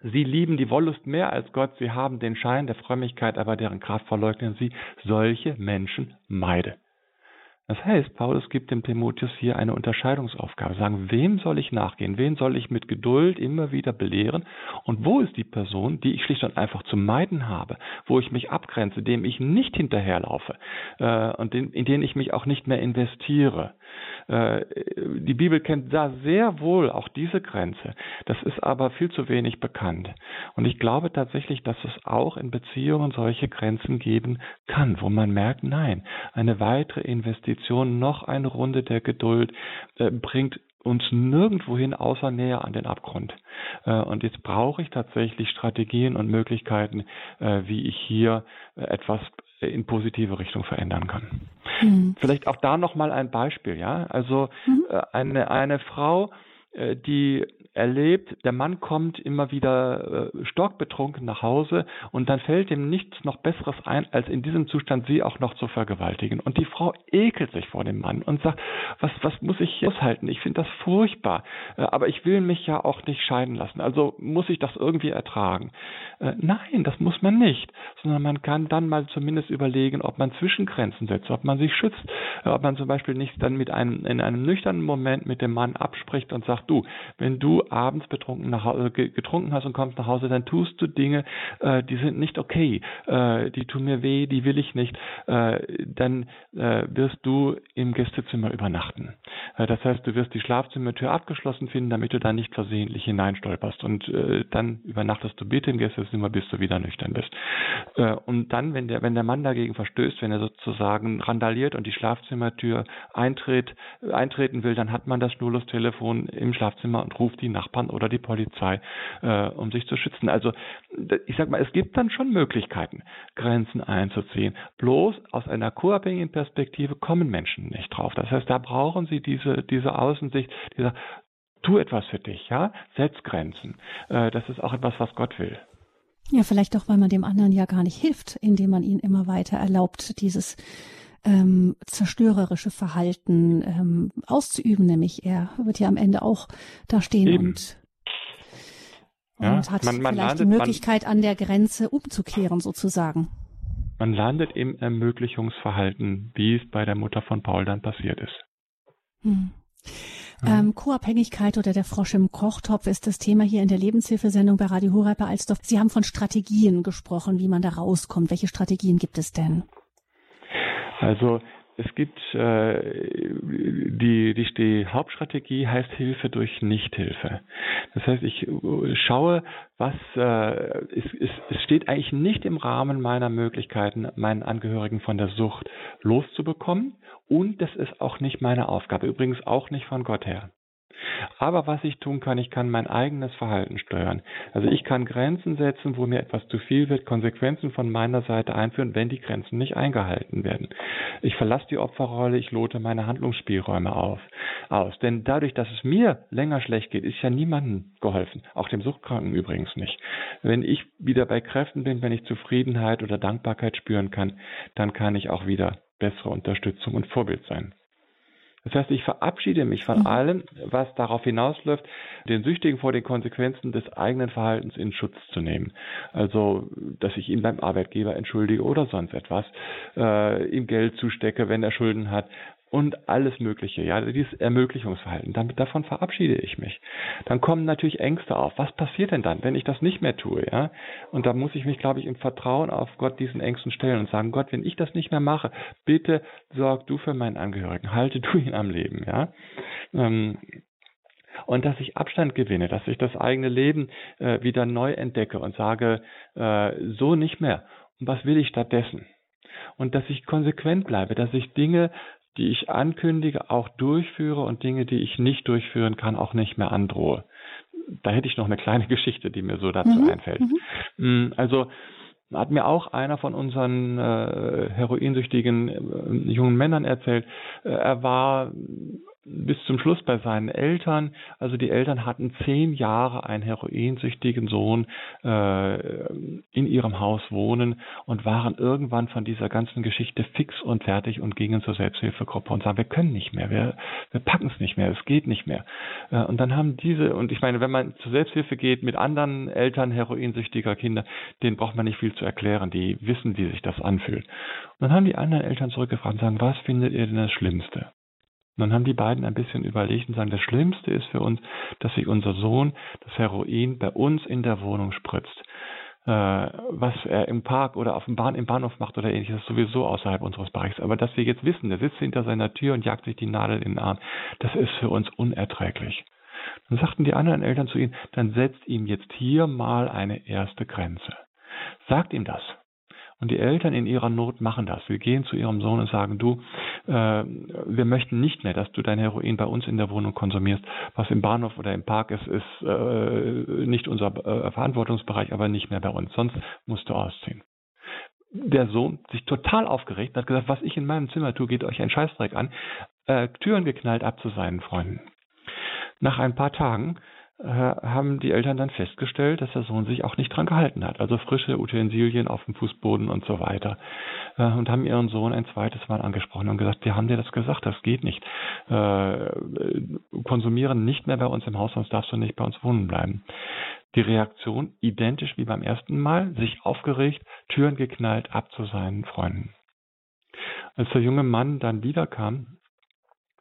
Sie lieben die Wollust mehr als Gott, sie haben den Schein der Frömmigkeit, aber deren Kraft verleugnen sie. Solche Menschen meide. Das heißt, Paulus gibt dem Timotheus hier eine Unterscheidungsaufgabe. Sagen, wem soll ich nachgehen? Wen soll ich mit Geduld immer wieder belehren? Und wo ist die Person, die ich schlicht und einfach zu meiden habe? Wo ich mich abgrenze, dem ich nicht hinterherlaufe äh, und in, in den ich mich auch nicht mehr investiere? Äh, die Bibel kennt da sehr wohl auch diese Grenze. Das ist aber viel zu wenig bekannt. Und ich glaube tatsächlich, dass es auch in Beziehungen solche Grenzen geben kann, wo man merkt, nein, eine weitere Investition Investition, noch eine Runde der Geduld äh, bringt uns nirgendwohin außer näher an den Abgrund. Äh, und jetzt brauche ich tatsächlich Strategien und Möglichkeiten, äh, wie ich hier äh, etwas in positive Richtung verändern kann. Mhm. Vielleicht auch da nochmal ein Beispiel, ja. Also mhm. Eine, eine Frau, die erlebt, der Mann kommt immer wieder äh, stockbetrunken nach Hause und dann fällt ihm nichts noch Besseres ein, als in diesem Zustand sie auch noch zu vergewaltigen. Und die Frau ekelt sich vor dem Mann und sagt, was, was muss ich aushalten? Ich finde das furchtbar, äh, aber ich will mich ja auch nicht scheiden lassen. Also muss ich das irgendwie ertragen. Äh, nein, das muss man nicht, sondern man kann dann mal zumindest überlegen, ob man Zwischengrenzen setzt, ob man sich schützt, äh, ob man zum Beispiel nicht dann mit einem, in einem nüchternen Moment mit dem Mann abspricht und sagt, du, wenn du abends betrunken nach getrunken hast und kommst nach Hause, dann tust du Dinge, äh, die sind nicht okay, äh, die tun mir weh, die will ich nicht, äh, dann äh, wirst du im Gästezimmer übernachten. Äh, das heißt, du wirst die Schlafzimmertür abgeschlossen finden, damit du da nicht versehentlich hineinstolperst und äh, dann übernachtest du bitte im Gästezimmer, bis du wieder nüchtern bist. und dann, wenn der, wenn der Mann dagegen verstößt, wenn er sozusagen randaliert und die Schlafzimmertür eintritt, eintreten will, dann hat man das Schnurlustelefon im Schlafzimmer und ruft die Nachbarn oder die Polizei, äh, um sich zu schützen. Also ich sag mal, es gibt dann schon Möglichkeiten, Grenzen einzuziehen. Bloß aus einer co-abhängigen Perspektive kommen Menschen nicht drauf. Das heißt, da brauchen sie diese, diese Außensicht, dieser Tu etwas für dich, ja? Setz Grenzen. Äh, das ist auch etwas, was Gott will. Ja, vielleicht auch, weil man dem anderen ja gar nicht hilft, indem man ihn immer weiter erlaubt, dieses ähm, zerstörerische Verhalten ähm, auszuüben. Nämlich er wird ja am Ende auch da stehen Eben. und, ja, und hat man, man vielleicht landet, die Möglichkeit, man, an der Grenze umzukehren, sozusagen. Man landet im Ermöglichungsverhalten, wie es bei der Mutter von Paul dann passiert ist. Hm. Ähm, Co-Abhängigkeit oder der Frosch im Kochtopf ist das Thema hier in der Lebenshilfesendung bei Radio Horeb bei Alsdorf. Sie haben von Strategien gesprochen, wie man da rauskommt. Welche Strategien gibt es denn? Also es gibt äh, die, die, die Hauptstrategie heißt Hilfe durch Nichthilfe. Das heißt, ich schaue, was äh, es, es, es steht eigentlich nicht im Rahmen meiner Möglichkeiten, meinen Angehörigen von der Sucht loszubekommen. Und das ist auch nicht meine Aufgabe, übrigens auch nicht von Gott her. Aber was ich tun kann, ich kann mein eigenes Verhalten steuern. Also ich kann Grenzen setzen, wo mir etwas zu viel wird, Konsequenzen von meiner Seite einführen, wenn die Grenzen nicht eingehalten werden. Ich verlasse die Opferrolle, ich lote meine Handlungsspielräume auf, aus. Denn dadurch, dass es mir länger schlecht geht, ist ja niemandem geholfen. Auch dem Suchtkranken übrigens nicht. Wenn ich wieder bei Kräften bin, wenn ich Zufriedenheit oder Dankbarkeit spüren kann, dann kann ich auch wieder bessere Unterstützung und Vorbild sein. Das heißt, ich verabschiede mich von mhm. allem, was darauf hinausläuft, den Süchtigen vor den Konsequenzen des eigenen Verhaltens in Schutz zu nehmen. Also, dass ich ihn beim Arbeitgeber entschuldige oder sonst etwas, äh, ihm Geld zustecke, wenn er Schulden hat, und alles Mögliche, ja, dieses Ermöglichungsverhalten. Damit, davon verabschiede ich mich. Dann kommen natürlich Ängste auf. Was passiert denn dann, wenn ich das nicht mehr tue, ja? Und da muss ich mich, glaube ich, im Vertrauen auf Gott diesen Ängsten stellen und sagen, Gott, wenn ich das nicht mehr mache, bitte sorg du für meinen Angehörigen, halte du ihn am Leben, ja? Ähm, und dass ich Abstand gewinne, dass ich das eigene Leben äh, wieder neu entdecke und sage, äh, so nicht mehr. Und was will ich stattdessen? Und dass ich konsequent bleibe, dass ich Dinge die ich ankündige, auch durchführe und Dinge, die ich nicht durchführen kann, auch nicht mehr androhe. Da hätte ich noch eine kleine Geschichte, die mir so dazu mhm. einfällt. Mhm. Mm, also hat mir auch einer von unseren äh, heroinsüchtigen äh, jungen Männern erzählt. Äh, er war bis zum Schluss bei seinen Eltern. Also die Eltern hatten zehn Jahre einen heroinsüchtigen Sohn äh, in ihrem Haus wohnen und waren irgendwann von dieser ganzen Geschichte fix und fertig und gingen zur Selbsthilfegruppe und sagen, wir können nicht mehr, wir, wir packen es nicht mehr, es geht nicht mehr. Äh, und dann haben diese, und ich meine, wenn man zur Selbsthilfe geht mit anderen Eltern heroinsüchtiger Kinder, denen braucht man nicht viel zu erklären, die wissen, wie sich das anfühlt. Und dann haben die anderen Eltern zurückgefragt und sagen, was findet ihr denn das Schlimmste? Dann haben die beiden ein bisschen überlegt und sagen, das Schlimmste ist für uns, dass sich unser Sohn das Heroin bei uns in der Wohnung spritzt. Äh, was er im Park oder auf dem Bahn, im Bahnhof macht oder ähnliches, ist sowieso außerhalb unseres Bereichs. Aber dass wir jetzt wissen, der sitzt hinter seiner Tür und jagt sich die Nadel in den Arm, das ist für uns unerträglich. Dann sagten die anderen Eltern zu ihm, dann setzt ihm jetzt hier mal eine erste Grenze. Sagt ihm das. Und die Eltern in ihrer Not machen das. Wir gehen zu ihrem Sohn und sagen, du, wir möchten nicht mehr, dass du dein Heroin bei uns in der Wohnung konsumierst. Was im Bahnhof oder im Park ist, ist äh, nicht unser äh, Verantwortungsbereich, aber nicht mehr bei uns. Sonst musst du ausziehen. Der Sohn sich total aufgeregt hat gesagt, was ich in meinem Zimmer tue, geht euch ein Scheißdreck an. Äh, Türen geknallt ab zu seinen Freunden. Nach ein paar Tagen haben die Eltern dann festgestellt, dass der Sohn sich auch nicht dran gehalten hat. Also frische Utensilien auf dem Fußboden und so weiter. Äh, und haben ihren Sohn ein zweites Mal angesprochen und gesagt, wir haben dir das gesagt, das geht nicht. Äh, konsumieren nicht mehr bei uns im Haus, sonst darfst du nicht bei uns wohnen bleiben. Die Reaktion identisch wie beim ersten Mal, sich aufgeregt, Türen geknallt, ab zu seinen Freunden. Als der junge Mann dann wiederkam,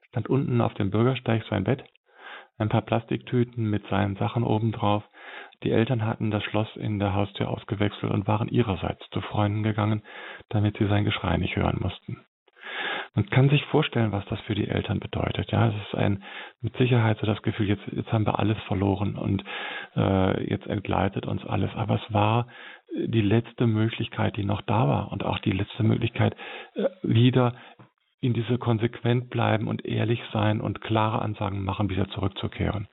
stand unten auf dem Bürgersteig sein Bett ein paar Plastiktüten mit seinen Sachen obendrauf. Die Eltern hatten das Schloss in der Haustür ausgewechselt und waren ihrerseits zu Freunden gegangen, damit sie sein Geschrei nicht hören mussten. Man kann sich vorstellen, was das für die Eltern bedeutet. Ja, es ist ein mit Sicherheit so das Gefühl, jetzt, jetzt haben wir alles verloren und äh, jetzt entgleitet uns alles. Aber es war die letzte Möglichkeit, die noch da war und auch die letzte Möglichkeit, äh, wieder in diese konsequent bleiben und ehrlich sein und klare Ansagen machen, wieder zurückzukehren.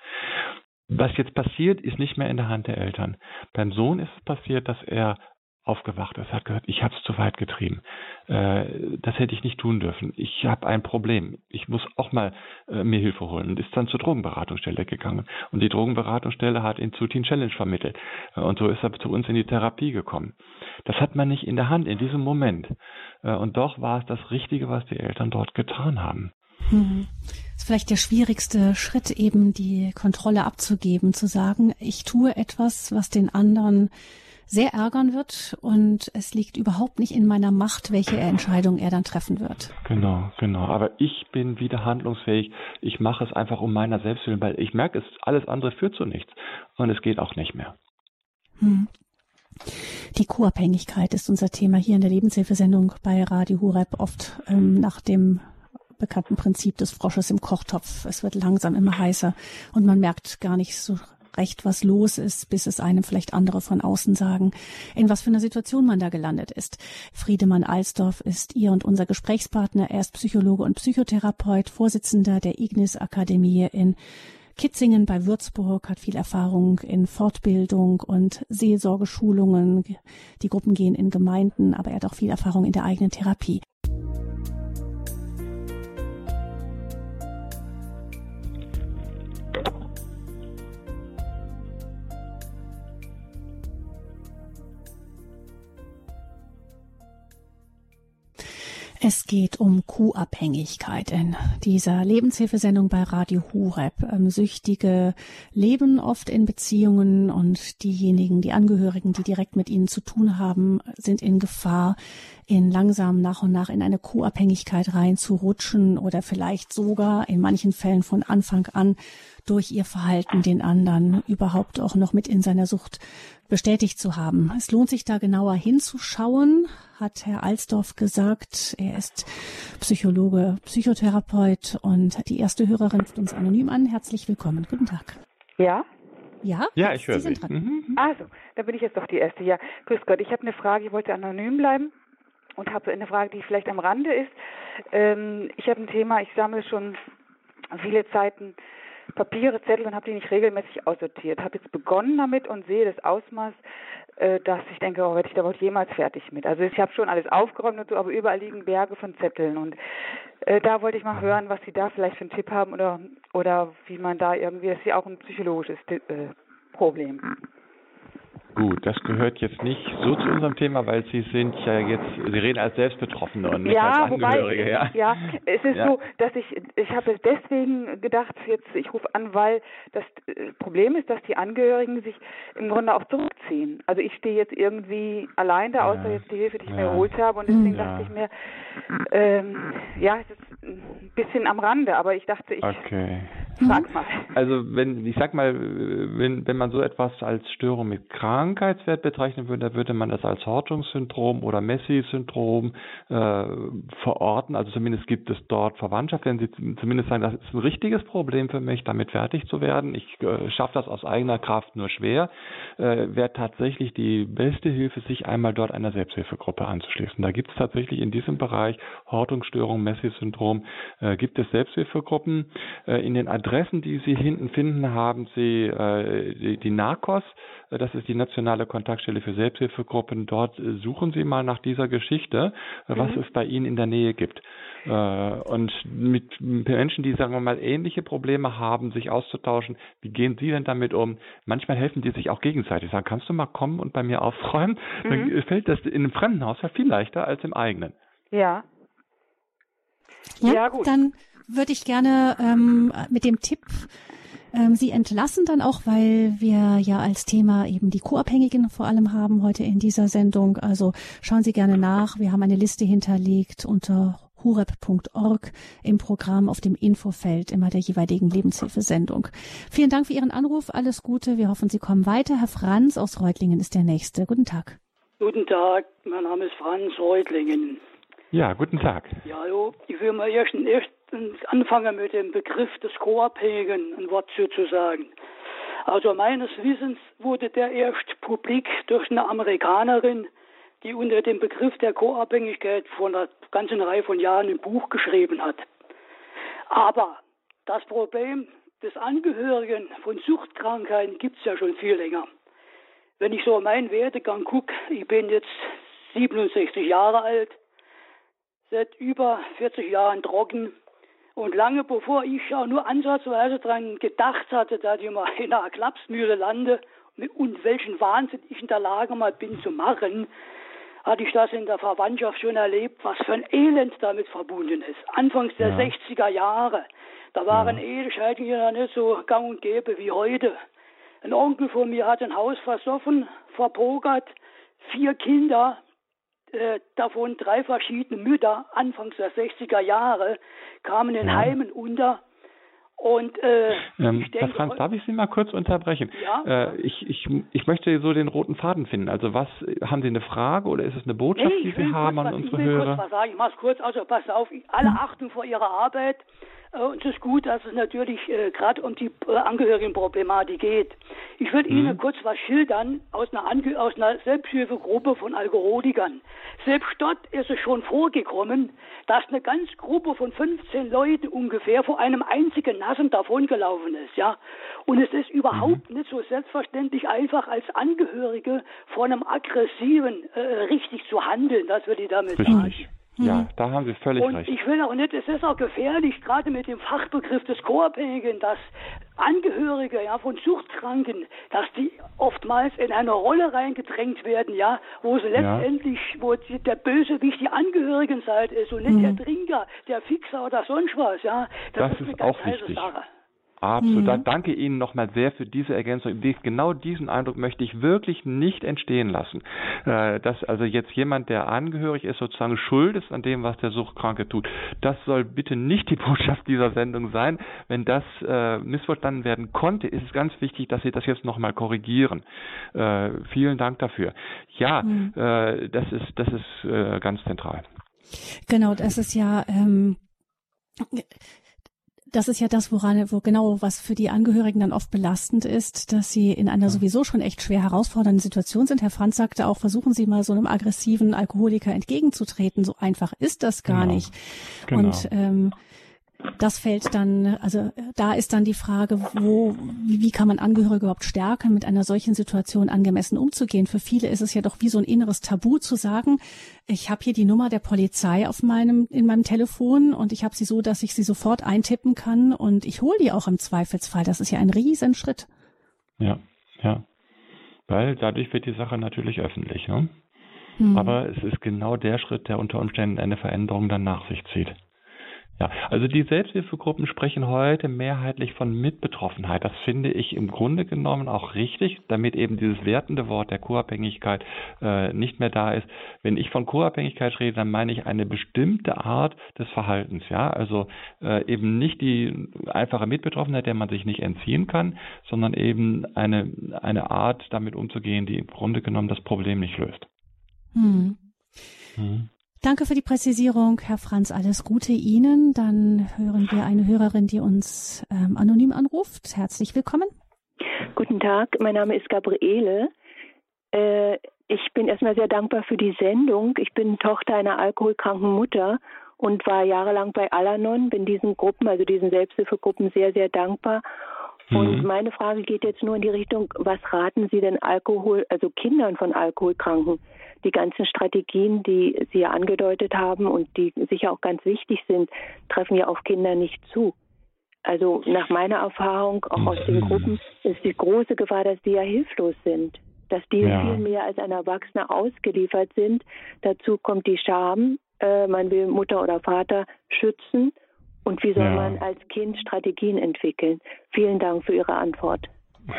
Was jetzt passiert, ist nicht mehr in der Hand der Eltern. Beim Sohn ist es passiert, dass er aufgewacht ist, hat gesagt, ich habe es zu weit getrieben. äh, das hätte ich nicht tun dürfen. Ich habe ein Problem. Ich muss auch mal äh, mir Hilfe holen und ist dann zur Drogenberatungsstelle gegangen. Und die Drogenberatungsstelle hat ihn zu Teen Challenge vermittelt. Äh, und so ist er zu uns in die Therapie gekommen. Das hat man nicht in der Hand in diesem Moment. Äh, und doch war es das Richtige, was die Eltern dort getan haben. Hm. Das ist vielleicht der schwierigste Schritt, eben die Kontrolle abzugeben, zu sagen, ich tue etwas, was den anderen sehr ärgern wird und es liegt überhaupt nicht in meiner Macht, welche Entscheidung er dann treffen wird. Genau, genau. Aber ich bin wieder handlungsfähig. Ich mache es einfach um meiner selbst willen, weil ich merke, es alles andere führt zu nichts und es geht auch nicht mehr. Hm. Die Co-Abhängigkeit ist unser Thema hier in der Lebenshilfesendung bei Radio Hureb oft ähm, nach dem bekannten Prinzip des Frosches im Kochtopf. Es wird langsam immer heißer und man merkt gar nicht so recht, was los ist, bis es einem vielleicht andere von außen sagen, in was für einer Situation man da gelandet ist. Friedemann Alsdorf ist ihr und unser Gesprächspartner. Er ist Psychologe und Psychotherapeut, Vorsitzender der Ignis Akademie in Kitzingen bei Würzburg, hat viel Erfahrung in Fortbildung und Seelsorgeschulungen. Die Gruppen gehen in Gemeinden, aber er hat auch viel Erfahrung in der eigenen Therapie. Es geht um Kuhabhängigkeit in dieser Lebenshilfesendung bei Radio Hureb. Ähm, Süchtige leben oft in Beziehungen und diejenigen, die Angehörigen, die direkt mit ihnen zu tun haben, sind in Gefahr, in langsam nach und nach in eine Co-Abhängigkeit reinzurutschen oder vielleicht sogar in manchen Fällen von Anfang an durch ihr Verhalten den anderen überhaupt auch noch mit in seiner Sucht bestätigt zu haben. Es lohnt sich da genauer hinzuschauen, hat Herr Alsdorf gesagt. Er ist Psychologe, Psychotherapeut und die erste Hörerin ruft uns anonym an. Herzlich willkommen. Guten Tag. Ja? Ja, ja ich höre Sie. Sie. Mhm. Also, da bin ich jetzt doch die Erste. Ja, grüß Gott. Ich habe eine Frage. Ich wollte anonym bleiben und habe eine Frage, die vielleicht am Rande ist. Ähm, ich habe ein Thema, ich sammle schon viele Zeiten Papiere, Zettel und habe die nicht regelmäßig aussortiert. Habe jetzt begonnen damit und sehe das Ausmaß, äh, dass ich denke, oh, werde ich da wohl jemals fertig mit. Also ich habe schon alles aufgeräumt und so, aber überall liegen Berge von Zetteln und äh, da wollte ich mal hören, was Sie da vielleicht für einen Tipp haben oder oder wie man da irgendwie, das ist ja auch ein psychologisches äh, Problem. Gut, das gehört jetzt nicht so zu unserem Thema, weil Sie sind ja jetzt, Sie reden als Selbstbetroffene und nicht ja, als Angehörige. Wobei, ja. ja, es ist ja. so, dass ich, ich habe deswegen gedacht, jetzt ich rufe an, weil das äh, Problem ist, dass die Angehörigen sich im Grunde auch zurückziehen. Also ich stehe jetzt irgendwie allein da, außer jetzt die Hilfe, die ich mir geholt habe und deswegen dachte ich mir, ähm, ja, es ist ein bisschen am Rande, aber ich dachte, ich okay. Frag mal. Also wenn, ich sag mal, wenn, wenn man so etwas als Störung mit Krankheitswert bezeichnen würde, dann würde man das als Hortungssyndrom oder Messi-Syndrom äh, verorten. Also zumindest gibt es dort Verwandtschaft, wenn Sie zumindest sagen, das ist ein richtiges Problem für mich, damit fertig zu werden. Ich äh, schaffe das aus eigener Kraft nur schwer. Äh, wäre tatsächlich die beste Hilfe, sich einmal dort einer Selbsthilfegruppe anzuschließen. Da gibt es tatsächlich in diesem Bereich Hortungsstörung, Messi-Syndrom, äh, gibt es Selbsthilfegruppen. Äh, in den Adressen, die Sie hinten finden, haben Sie äh, die, die NARCOS, äh, das ist die nationale Kontaktstelle für Selbsthilfegruppen. Dort äh, suchen Sie mal nach dieser Geschichte, äh, was mhm. es bei Ihnen in der Nähe gibt. Und mit Menschen, die, sagen wir mal, ähnliche Probleme haben, sich auszutauschen, wie gehen Sie denn damit um? Manchmal helfen die sich auch gegenseitig. Sagen, kannst du mal kommen und bei mir aufräumen? Mhm. Dann fällt das in einem fremden Haushalt viel leichter als im eigenen. Ja. Ja, ja gut. Dann würde ich gerne ähm, mit dem Tipp ähm, Sie entlassen dann auch, weil wir ja als Thema eben die Co-Abhängigen vor allem haben heute in dieser Sendung. Also schauen Sie gerne nach. Wir haben eine Liste hinterlegt unter hurep.org im Programm auf dem Infofeld immer der jeweiligen Lebenshilfesendung. Vielen Dank für Ihren Anruf. Alles Gute. Wir hoffen, Sie kommen weiter. Herr Franz aus Reutlingen ist der Nächste. Guten Tag. Guten Tag. Mein Name ist Franz Reutlingen. Ja, guten Tag. Ja, hallo. Ich will mal erst, erst anfangen mit dem Begriff des Co-Abhängigen ein Wort zu sagen. Also meines Wissens wurde der erst publik durch eine Amerikanerin, die unter dem Begriff der Co-Abhängigkeit vor einer ganzen Reihe von Jahren ein Buch geschrieben hat. Aber das Problem des Angehörigen von Suchtkrankheiten gibt es ja schon viel länger. Wenn ich so meinen Werdegang gucke, ich bin jetzt 67 Jahre alt, seit über 40 Jahren trocken. Und lange bevor ich auch nur ansatzweise daran gedacht hatte, dass ich mal in einer Klapsmühle lande und welchen Wahnsinn ich in der Lage mal bin zu machen, hatte ich das in der Verwandtschaft schon erlebt, was für ein Elend damit verbunden ist. Anfangs der ja. 60er Jahre, da waren ja. Ehescheidungen ja nicht so gang und gäbe wie heute. Ein Onkel von mir hat ein Haus versoffen, verpokert, vier Kinder, äh, davon drei verschiedene Mütter, anfangs der 60er Jahre, kamen in ja. Heimen unter und äh, ähm, ich denke, Herr Franz, darf ich Sie mal kurz unterbrechen? Ja. Äh, ich, ich, ich möchte so den roten Faden finden. Also was haben Sie eine Frage oder ist es eine Botschaft, nee, die Sie haben an unsere Hörer? Ich will kurz was sagen. Ich mache es kurz. Also pass auf, alle. Achtung vor Ihrer Arbeit. Äh, und es ist gut, dass es natürlich äh, gerade um die äh, Angehörigenproblematik geht. Ich würde mhm. Ihnen kurz was schildern aus einer, Ange aus einer Selbsthilfegruppe von Alkoholikern. Selbst dort ist es schon vorgekommen, dass eine ganze Gruppe von 15 Leuten ungefähr vor einem einzigen Nassen davongelaufen ist, ja. Und es ist überhaupt mhm. nicht so selbstverständlich einfach als Angehörige vor einem aggressiven äh, richtig zu handeln, das würde ich damit sagen. Ja, mhm. da haben Sie völlig und recht. Ich will auch nicht, es ist auch gefährlich, gerade mit dem Fachbegriff des Co-Abhängigen, dass Angehörige ja, von Suchtkranken, dass die oftmals in eine Rolle reingedrängt werden, ja, wo sie letztendlich, ja. wo die, der Bösewicht die Angehörigenseite ist und nicht mhm. der Trinker, der Fixer oder sonst was, ja. Das, das ist, ist, eine ganz auch wichtig. Sache. Absolut. Mhm. danke Ihnen nochmal sehr für diese Ergänzung. Genau diesen Eindruck möchte ich wirklich nicht entstehen lassen. Äh, dass also jetzt jemand, der angehörig ist, sozusagen schuld ist an dem, was der Suchtkranke tut. Das soll bitte nicht die Botschaft dieser Sendung sein. Wenn das äh, missverstanden werden konnte, ist es ganz wichtig, dass Sie das jetzt nochmal korrigieren. Äh, vielen Dank dafür. Ja, mhm. das ist, das ist ganz zentral. Genau, das ist ja ähm, das ist ja das, woran, wo genau was für die Angehörigen dann oft belastend ist, dass sie in einer sowieso schon echt schwer herausfordernden Situation sind. Herr Franz sagte auch, versuchen Sie mal so einem aggressiven Alkoholiker entgegenzutreten. So einfach ist das gar genau. nicht. Genau. Und ähm, das fällt dann, also da ist dann die Frage, wo, wie, wie kann man Angehörige überhaupt stärken, mit einer solchen Situation angemessen umzugehen? Für viele ist es ja doch wie so ein inneres Tabu zu sagen, ich habe hier die Nummer der Polizei auf meinem, in meinem Telefon und ich habe sie so, dass ich sie sofort eintippen kann und ich hole die auch im Zweifelsfall. Das ist ja ein Riesenschritt. Ja, ja. Weil dadurch wird die Sache natürlich öffentlich, ne? Hm. Aber es ist genau der Schritt, der unter Umständen eine Veränderung dann nach sich zieht. Ja, also die Selbsthilfegruppen sprechen heute mehrheitlich von Mitbetroffenheit. Das finde ich im Grunde genommen auch richtig, damit eben dieses wertende Wort der Co-Abhängigkeit äh, nicht mehr da ist. Wenn ich von Co-Abhängigkeit rede, dann meine ich eine bestimmte Art des Verhaltens. Ja, also äh, eben nicht die einfache Mitbetroffenheit, der man sich nicht entziehen kann, sondern eben eine eine Art, damit umzugehen, die im Grunde genommen das Problem nicht löst. Hm. Hm. Danke für die Präzisierung, Herr Franz. Alles Gute Ihnen. Dann hören wir eine Hörerin, die uns ähm, anonym anruft. Herzlich willkommen. Guten Tag, mein Name ist Gabriele. Äh, ich bin erstmal sehr dankbar für die Sendung. Ich bin Tochter einer alkoholkranken Mutter und war jahrelang bei Alanon, bin diesen Gruppen, also diesen Selbsthilfegruppen sehr, sehr dankbar. Und mhm. meine Frage geht jetzt nur in die Richtung, was raten Sie denn Alkohol, also Kindern von Alkoholkranken? Die ganzen Strategien, die Sie ja angedeutet haben und die sicher auch ganz wichtig sind, treffen ja auf Kinder nicht zu. Also nach meiner Erfahrung, auch aus den Gruppen, ist die große Gefahr, dass die ja hilflos sind. Dass die ja. viel mehr als ein Erwachsener ausgeliefert sind. Dazu kommt die Scham. Äh, man will Mutter oder Vater schützen. Und wie soll ja. man als Kind Strategien entwickeln? Vielen Dank für Ihre Antwort.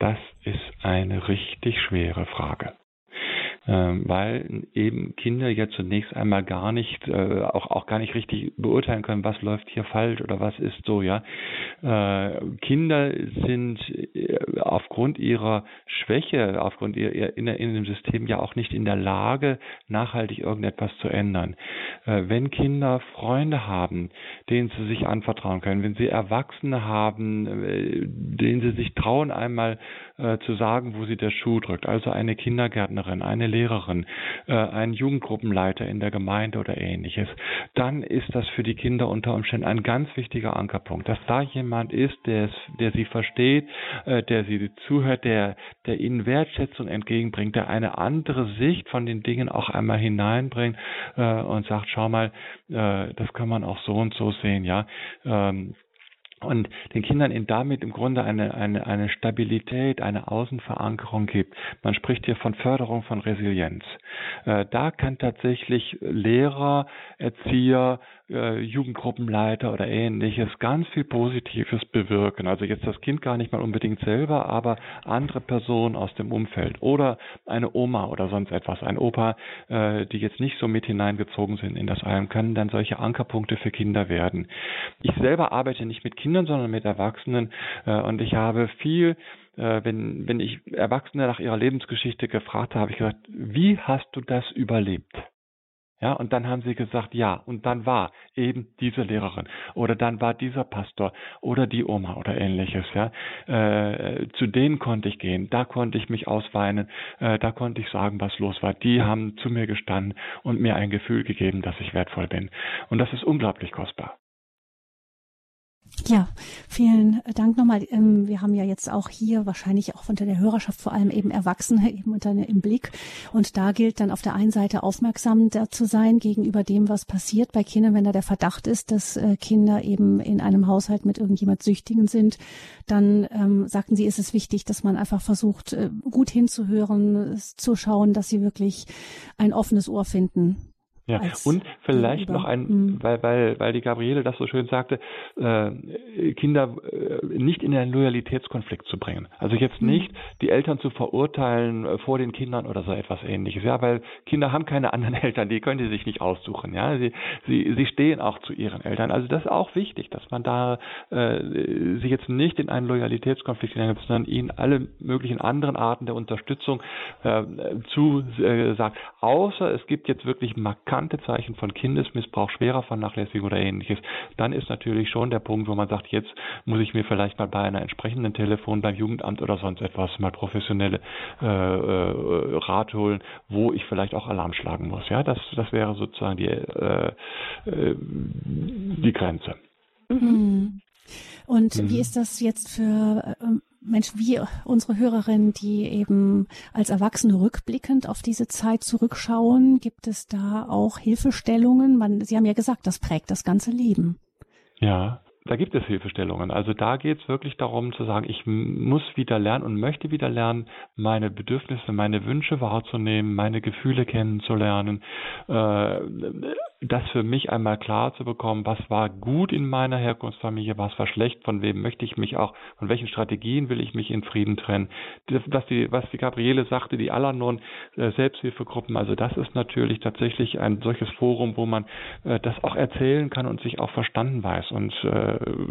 Das ist eine richtig schwere Frage. Ähm, weil eben Kinder ja zunächst einmal gar nicht, äh, auch, auch gar nicht richtig beurteilen können, was läuft hier falsch oder was ist so, ja. Äh, Kinder sind äh, aufgrund ihrer Schwäche, aufgrund ihrer in, in dem System ja auch nicht in der Lage, nachhaltig irgendetwas zu ändern. wenn Kinder Freunde haben, denen sie sich anvertrauen können, wenn sie Erwachsene haben, denen sie sich trauen, einmal zu sagen, wo sie der Schuh drückt, also eine Kindergärtnerin, eine Lehrerin, äh, ein Jugendgruppenleiter in der Gemeinde oder ähnliches, dann ist das für die Kinder unter Umständen ein ganz wichtiger Ankerpunkt, dass da jemand ist, der, es, der sie versteht, äh, der sie zuhört, der, der ihnen Wertschätzung entgegenbringt, der eine andere Sicht von den Dingen auch einmal hineinbringt äh, und sagt, schau mal, das kann man auch so und so sehen, ja. Und den Kindern in damit im Grunde eine, eine, eine Stabilität, eine Außenverankerung gibt. Man spricht hier von Förderung von Resilienz. Äh, da kann tatsächlich Lehrer, Erzieher, äh, Jugendgruppenleiter oder ähnliches ganz viel Positives bewirken. Also jetzt das Kind gar nicht mal unbedingt selber, aber andere Personen aus dem Umfeld oder eine Oma oder sonst etwas, ein Opa, äh, die jetzt nicht so mit hineingezogen sind in das Heim, können dann solche Ankerpunkte für Kinder werden. Ich selber arbeite nicht mit Kindern, sondern mit Erwachsenen äh, und ich habe viel äh, wenn, wenn ich Erwachsene nach ihrer Lebensgeschichte gefragt habe, habe ich gesagt, wie hast du das überlebt? Ja, und dann haben sie gesagt, ja, und dann war eben diese Lehrerin oder dann war dieser Pastor oder die Oma oder ähnliches, ja. Äh, zu denen konnte ich gehen, da konnte ich mich ausweinen, äh, da konnte ich sagen, was los war. Die haben zu mir gestanden und mir ein Gefühl gegeben, dass ich wertvoll bin. Und das ist unglaublich kostbar. Ja, vielen Dank nochmal. Ähm, wir haben ja jetzt auch hier wahrscheinlich auch unter der Hörerschaft vor allem eben Erwachsene eben unter im Blick. Und da gilt dann auf der einen Seite aufmerksam zu sein gegenüber dem, was passiert bei Kindern, wenn da der Verdacht ist, dass äh, Kinder eben in einem Haushalt mit irgendjemand Süchtigen sind. Dann ähm, sagten Sie, ist es wichtig, dass man einfach versucht, äh, gut hinzuhören, zu schauen, dass sie wirklich ein offenes Ohr finden ja, und vielleicht gegenüber. noch ein, mhm. weil, weil, weil die Gabriele das so schön sagte, äh, Kinder äh, nicht in einen Loyalitätskonflikt zu bringen. Also jetzt mhm. nicht die Eltern zu verurteilen äh, vor den Kindern oder so etwas ähnliches. Ja, weil Kinder haben keine anderen Eltern, die können die sich nicht aussuchen. Ja, sie, sie, sie stehen auch zu ihren Eltern. Also das ist auch wichtig, dass man da äh, sie jetzt nicht in einen Loyalitätskonflikt hineingibt, sondern ihnen alle möglichen anderen Arten der Unterstützung äh, zu äh. Außer es gibt jetzt wirklich markant markante Zeichen von Kindesmissbrauch, schwerer Vernachlässigung oder ähnliches, dann ist natürlich schon der Punkt, wo man sagt, jetzt muss ich mir vielleicht mal bei einer entsprechenden Telefon beim Jugendamt oder sonst etwas mal professionelle äh, äh, Rat holen, wo ich vielleicht auch Alarm schlagen muss. Ja, das, das wäre sozusagen die, äh, äh, die Grenze. Mhm. Und mhm. wie ist das jetzt für ähm, Menschen wie unsere Hörerin, die eben als Erwachsene rückblickend auf diese Zeit zurückschauen, gibt es da auch Hilfestellungen? Man, Sie haben ja gesagt, das prägt das ganze Leben. Ja, da gibt es Hilfestellungen. Also da geht es wirklich darum zu sagen, ich muss wieder lernen und möchte wieder lernen, meine Bedürfnisse, meine Wünsche wahrzunehmen, meine Gefühle kennenzulernen, äh, das für mich einmal klar zu bekommen, was war gut in meiner Herkunftsfamilie, was war schlecht, von wem möchte ich mich auch, von welchen Strategien will ich mich in Frieden trennen. Das, was, die, was die Gabriele sagte, die Alanon äh, Selbsthilfegruppen, also das ist natürlich tatsächlich ein solches Forum, wo man äh, das auch erzählen kann und sich auch verstanden weiß. Und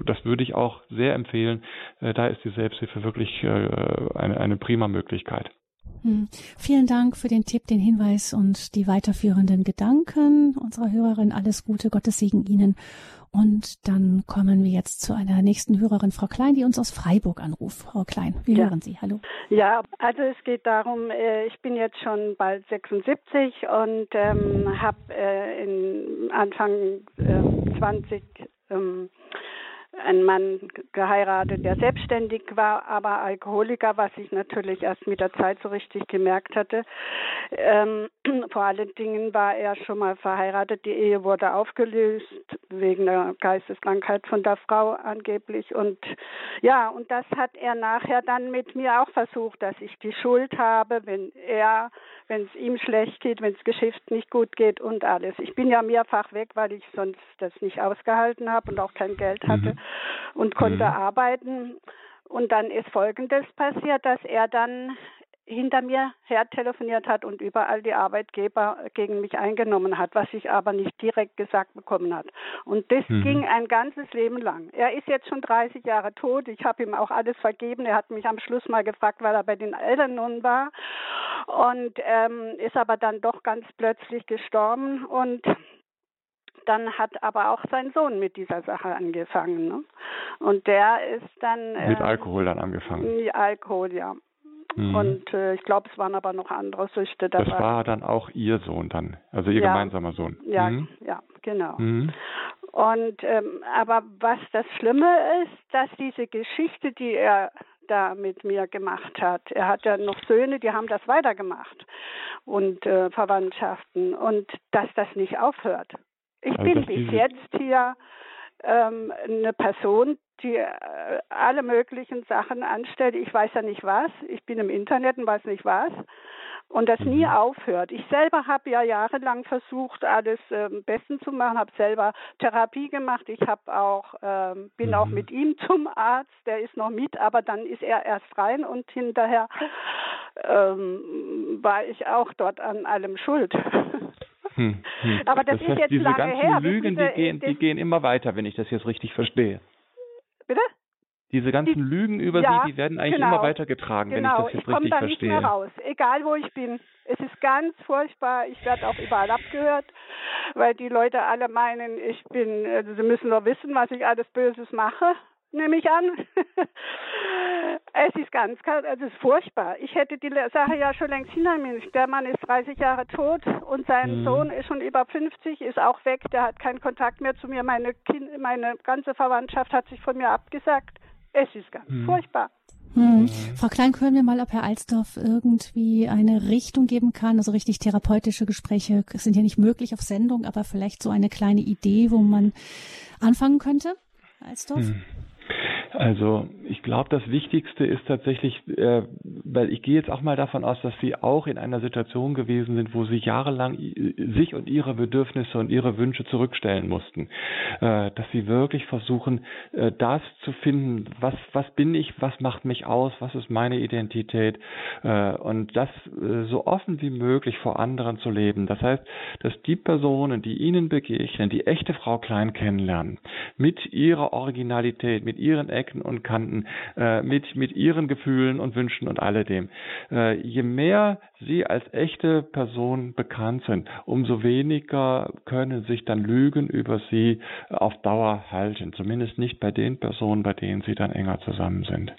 das würde ich auch sehr empfehlen. Äh, da ist die Selbsthilfe wirklich äh, eine, eine prima Möglichkeit. Hm. Vielen Dank für den Tipp, den Hinweis und die weiterführenden Gedanken unserer Hörerin. Alles Gute, Gottes Segen Ihnen. Und dann kommen wir jetzt zu einer nächsten Hörerin, Frau Klein, die uns aus Freiburg anruft. Frau Klein, wir ja. hören Sie. Hallo. Ja, also es geht darum, äh, ich bin jetzt schon bald 76 und ähm, habe äh, Anfang äh, 20 ähm, einen Mann geheiratet, der selbstständig war, aber Alkoholiker, was ich natürlich erst mit der Zeit so richtig gemerkt hatte. Ähm, vor allen Dingen war er schon mal verheiratet. Die Ehe wurde aufgelöst wegen der Geisteskrankheit von der Frau angeblich. Und ja, und das hat er nachher dann mit mir auch versucht, dass ich die Schuld habe, wenn er wenn es ihm schlecht geht, wenn das Geschäft nicht gut geht und alles. Ich bin ja mehrfach weg, weil ich sonst das nicht ausgehalten habe und auch kein Geld hatte mhm. Und konnte mhm. arbeiten. Und dann ist Folgendes passiert, dass er dann hinter mir her telefoniert hat und überall die Arbeitgeber gegen mich eingenommen hat, was ich aber nicht direkt gesagt bekommen hat. Und das mhm. ging ein ganzes Leben lang. Er ist jetzt schon 30 Jahre tot. Ich habe ihm auch alles vergeben. Er hat mich am Schluss mal gefragt, weil er bei den Eltern nun war und ähm, ist aber dann doch ganz plötzlich gestorben und dann hat aber auch sein Sohn mit dieser Sache angefangen. Ne? Und der ist dann. Mit äh, Alkohol dann angefangen. Alkohol, ja. Mhm. Und äh, ich glaube, es waren aber noch andere Süchte dabei. Das war dann auch Ihr Sohn dann, also Ihr ja. gemeinsamer Sohn. Ja, mhm. ja, genau. Mhm. Und ähm, aber was das Schlimme ist, dass diese Geschichte, die er da mit mir gemacht hat. Er hat ja noch Söhne, die haben das weitergemacht und äh, Verwandtschaften und dass das nicht aufhört. Ich also bin bis jetzt hier ähm, eine Person, die äh, alle möglichen Sachen anstellt. Ich weiß ja nicht was. Ich bin im Internet und weiß nicht was. Und das nie mhm. aufhört. Ich selber habe ja jahrelang versucht, alles ähm, besten zu machen, habe selber Therapie gemacht. Ich habe auch ähm, bin mhm. auch mit ihm zum Arzt. Der ist noch mit, aber dann ist er erst rein und hinterher ähm, war ich auch dort an allem schuld. Hm, hm. Aber das, das heißt, ist jetzt diese lange ganzen her. Lügen, diese, die, gehen, die gehen immer weiter, wenn ich das jetzt richtig verstehe. Bitte? Diese ganzen die, Lügen über ja, sie, die werden eigentlich genau, immer weitergetragen, genau. wenn ich das jetzt ich richtig da verstehe. Nicht mehr raus, egal wo ich bin. Es ist ganz furchtbar. Ich werde auch überall abgehört, weil die Leute alle meinen, ich bin, also sie müssen nur wissen, was ich alles Böses mache nehme ich an. es ist ganz kalt, es ist furchtbar. Ich hätte die Sache ja schon längst hinter mir. Der Mann ist 30 Jahre tot und sein mhm. Sohn ist schon über 50, ist auch weg, der hat keinen Kontakt mehr zu mir. Meine, kind, meine ganze Verwandtschaft hat sich von mir abgesagt. Es ist ganz mhm. furchtbar. Hm. Frau Klein, können wir mal, ob Herr Alsdorf irgendwie eine Richtung geben kann? Also richtig therapeutische Gespräche sind ja nicht möglich auf Sendung, aber vielleicht so eine kleine Idee, wo man anfangen könnte, Alsdorf? Hm. Also ich glaube, das Wichtigste ist tatsächlich, äh, weil ich gehe jetzt auch mal davon aus, dass Sie auch in einer Situation gewesen sind, wo Sie jahrelang sich und Ihre Bedürfnisse und Ihre Wünsche zurückstellen mussten. Äh, dass Sie wirklich versuchen, äh, das zu finden, was, was bin ich, was macht mich aus, was ist meine Identität äh, und das äh, so offen wie möglich vor anderen zu leben. Das heißt, dass die Personen, die Ihnen begegnen, die echte Frau Klein kennenlernen, mit ihrer Originalität, mit ihren Ecken und Kanten, äh, mit, mit ihren Gefühlen und Wünschen und alledem. Äh, je mehr sie als echte Person bekannt sind, umso weniger können sich dann Lügen über sie auf Dauer halten. Zumindest nicht bei den Personen, bei denen sie dann enger zusammen sind.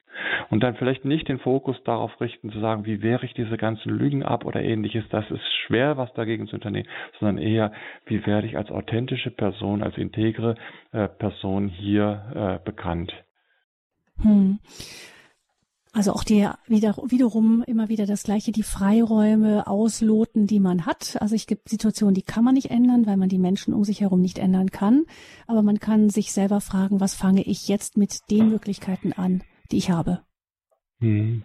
Und dann vielleicht nicht den Fokus darauf richten, zu sagen, wie wehre ich diese ganzen Lügen ab oder ähnliches. Das ist schwer, was dagegen zu unternehmen, sondern eher, wie werde ich als authentische Person, als integre äh, Person hier äh, bekannt. Hm. Also auch die wieder, wiederum immer wieder das Gleiche, die Freiräume ausloten, die man hat. Also es gibt Situationen, die kann man nicht ändern, weil man die Menschen um sich herum nicht ändern kann. Aber man kann sich selber fragen, was fange ich jetzt mit den Möglichkeiten an, die ich habe. Hm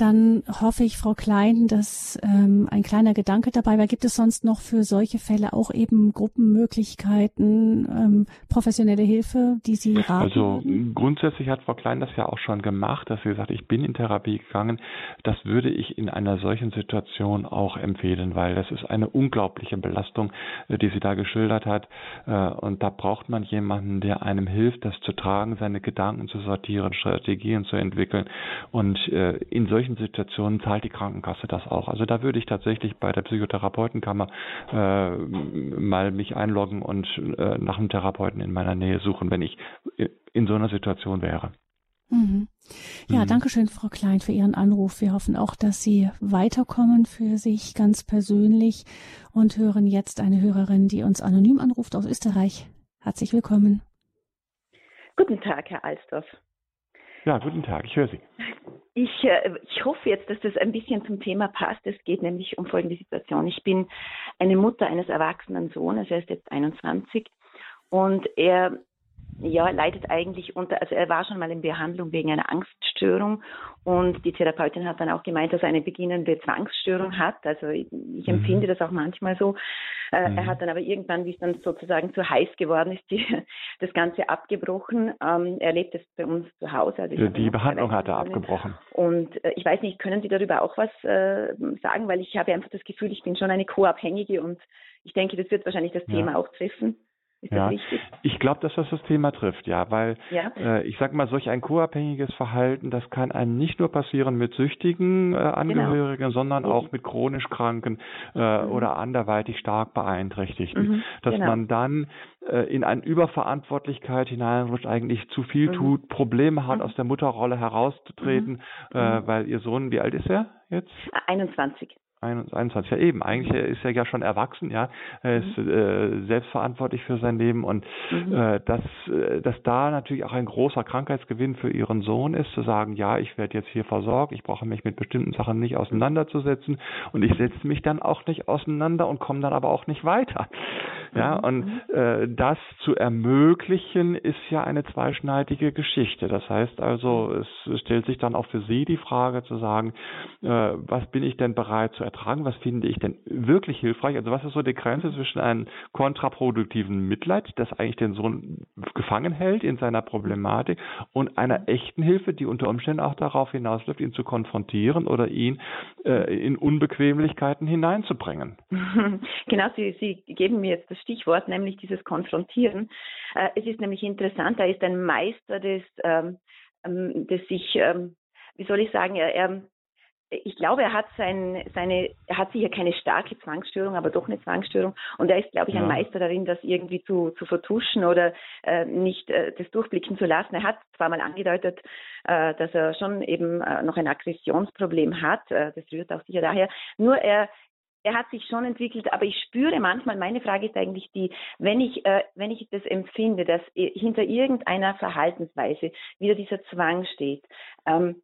dann hoffe ich, Frau Klein, dass ähm, ein kleiner Gedanke dabei war. Gibt es sonst noch für solche Fälle auch eben Gruppenmöglichkeiten, ähm, professionelle Hilfe, die Sie raten? Also grundsätzlich hat Frau Klein das ja auch schon gemacht, dass sie gesagt, ich bin in Therapie gegangen. Das würde ich in einer solchen Situation auch empfehlen, weil das ist eine unglaubliche Belastung, äh, die sie da geschildert hat. Äh, und da braucht man jemanden, der einem hilft, das zu tragen, seine Gedanken zu sortieren, Strategien zu entwickeln. Und äh, in solchen solchen Situationen zahlt die Krankenkasse das auch. Also da würde ich tatsächlich bei der Psychotherapeutenkammer äh, mal mich einloggen und äh, nach einem Therapeuten in meiner Nähe suchen, wenn ich in so einer Situation wäre. Mhm. Ja, mhm. danke schön, Frau Klein, für Ihren Anruf. Wir hoffen auch, dass Sie weiterkommen für sich ganz persönlich und hören jetzt eine Hörerin, die uns anonym anruft aus Österreich. Herzlich willkommen. Guten Tag, Herr Alsdorf. Ja, guten Tag, ich höre Sie. Ich, äh, ich hoffe jetzt, dass das ein bisschen zum Thema passt. Es geht nämlich um folgende Situation. Ich bin eine Mutter eines erwachsenen Sohnes, er ist jetzt 21 und er ja, leidet eigentlich unter, also er war schon mal in Behandlung wegen einer Angststörung und die Therapeutin hat dann auch gemeint, dass er eine beginnende Zwangsstörung hat. Also ich, ich mhm. empfinde das auch manchmal so. Äh, mhm. Er hat dann aber irgendwann, wie es dann sozusagen zu heiß geworden ist, die, das Ganze abgebrochen. Ähm, er lebt jetzt bei uns zu Hause. Also die Behandlung hat er abgebrochen. Und äh, ich weiß nicht, können Sie darüber auch was äh, sagen? Weil ich habe einfach das Gefühl, ich bin schon eine Co-Abhängige und ich denke, das wird wahrscheinlich das ja. Thema auch treffen. Ist ja, ich glaube, dass das das Thema trifft, ja, weil ja. Äh, ich sag mal, solch ein co-abhängiges Verhalten, das kann einem nicht nur passieren mit süchtigen äh, genau. Angehörigen, genau. sondern mhm. auch mit chronisch Kranken äh, mhm. oder anderweitig stark beeinträchtigten, mhm. dass genau. man dann äh, in eine Überverantwortlichkeit hineinrutscht, eigentlich zu viel mhm. tut, Probleme hat, mhm. aus der Mutterrolle herauszutreten, mhm. äh, weil ihr Sohn, wie alt ist er jetzt? 21. 21, ja eben, eigentlich ist er ja schon erwachsen, ja, er ist mhm. äh, selbstverantwortlich für sein Leben und mhm. äh, dass, äh, dass da natürlich auch ein großer Krankheitsgewinn für ihren Sohn ist, zu sagen, ja, ich werde jetzt hier versorgt, ich brauche mich mit bestimmten Sachen nicht auseinanderzusetzen und ich setze mich dann auch nicht auseinander und komme dann aber auch nicht weiter. Ja, mhm. und mhm. äh, das zu ermöglichen ist ja eine zweischneidige Geschichte. Das heißt also, es stellt sich dann auch für Sie die Frage zu sagen, äh, was bin ich denn bereit zu ertragen? Was finde ich denn wirklich hilfreich? Also was ist so die Grenze zwischen einem kontraproduktiven Mitleid, das eigentlich den Sohn gefangen hält in seiner Problematik und einer echten Hilfe, die unter Umständen auch darauf hinausläuft, ihn zu konfrontieren oder ihn äh, in Unbequemlichkeiten hineinzubringen? Genau, Sie, Sie geben mir jetzt das Stichwort, nämlich dieses Konfrontieren. Äh, es ist nämlich interessant, er ist ein Meister des, ähm, ähm des sich, ähm, wie soll ich sagen, er, er ich glaube, er hat sein, seine, er hat sicher keine starke Zwangsstörung, aber doch eine Zwangsstörung. Und er ist, glaube ich, ein ja. Meister darin, das irgendwie zu, zu vertuschen oder äh, nicht äh, das durchblicken zu lassen. Er hat zwar mal angedeutet, äh, dass er schon eben äh, noch ein Aggressionsproblem hat. Äh, das rührt auch sicher daher. Nur er, er hat sich schon entwickelt, aber ich spüre manchmal, meine Frage ist eigentlich die, wenn ich, äh, wenn ich das empfinde, dass hinter irgendeiner Verhaltensweise wieder dieser Zwang steht, ähm,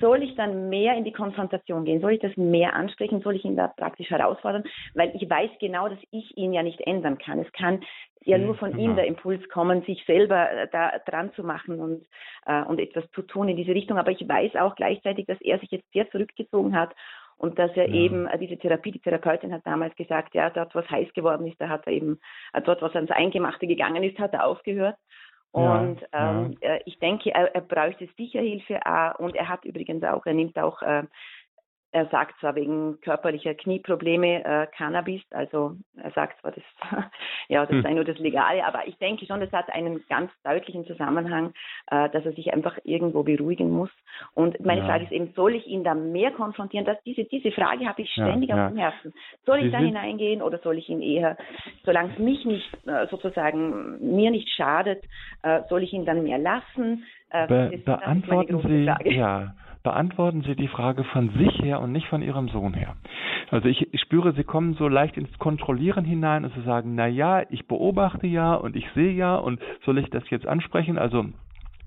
soll ich dann mehr in die Konfrontation gehen? Soll ich das mehr ansprechen? Soll ich ihn da praktisch herausfordern? Weil ich weiß genau, dass ich ihn ja nicht ändern kann. Es kann ja nur von ihm der Impuls kommen, sich selber äh, da dran zu machen und, äh, und etwas zu tun in diese Richtung. Aber ich weiß auch gleichzeitig, dass er sich jetzt sehr zurückgezogen hat und dass er ja. eben äh, diese Therapie, die Therapeutin hat damals gesagt, ja, dort was heiß geworden ist, da hat er eben, äh, dort was ans Eingemachte gegangen ist, hat er aufgehört. Und ja, ähm, ja. Äh, ich denke, er, er bräuchte sicher Hilfe und er hat übrigens auch, er nimmt auch äh, er sagt zwar wegen körperlicher Knieprobleme äh, Cannabis, also er sagt zwar, das, ja, das hm. sei nur das Legale, aber ich denke schon, das hat einen ganz deutlichen Zusammenhang, äh, dass er sich einfach irgendwo beruhigen muss. Und meine ja. Frage ist eben, soll ich ihn da mehr konfrontieren? Dass diese, diese Frage habe ich ständig ja, auf dem Herzen. Soll ich da hineingehen oder soll ich ihn eher, solange es mich nicht äh, sozusagen, mir nicht schadet, äh, soll ich ihn dann mehr lassen? Äh, Be beantworten Sie, Frage. ja beantworten Sie die Frage von sich her und nicht von Ihrem Sohn her. Also ich, ich spüre, Sie kommen so leicht ins Kontrollieren hinein und Sie sagen, na ja, ich beobachte ja und ich sehe ja und soll ich das jetzt ansprechen? Also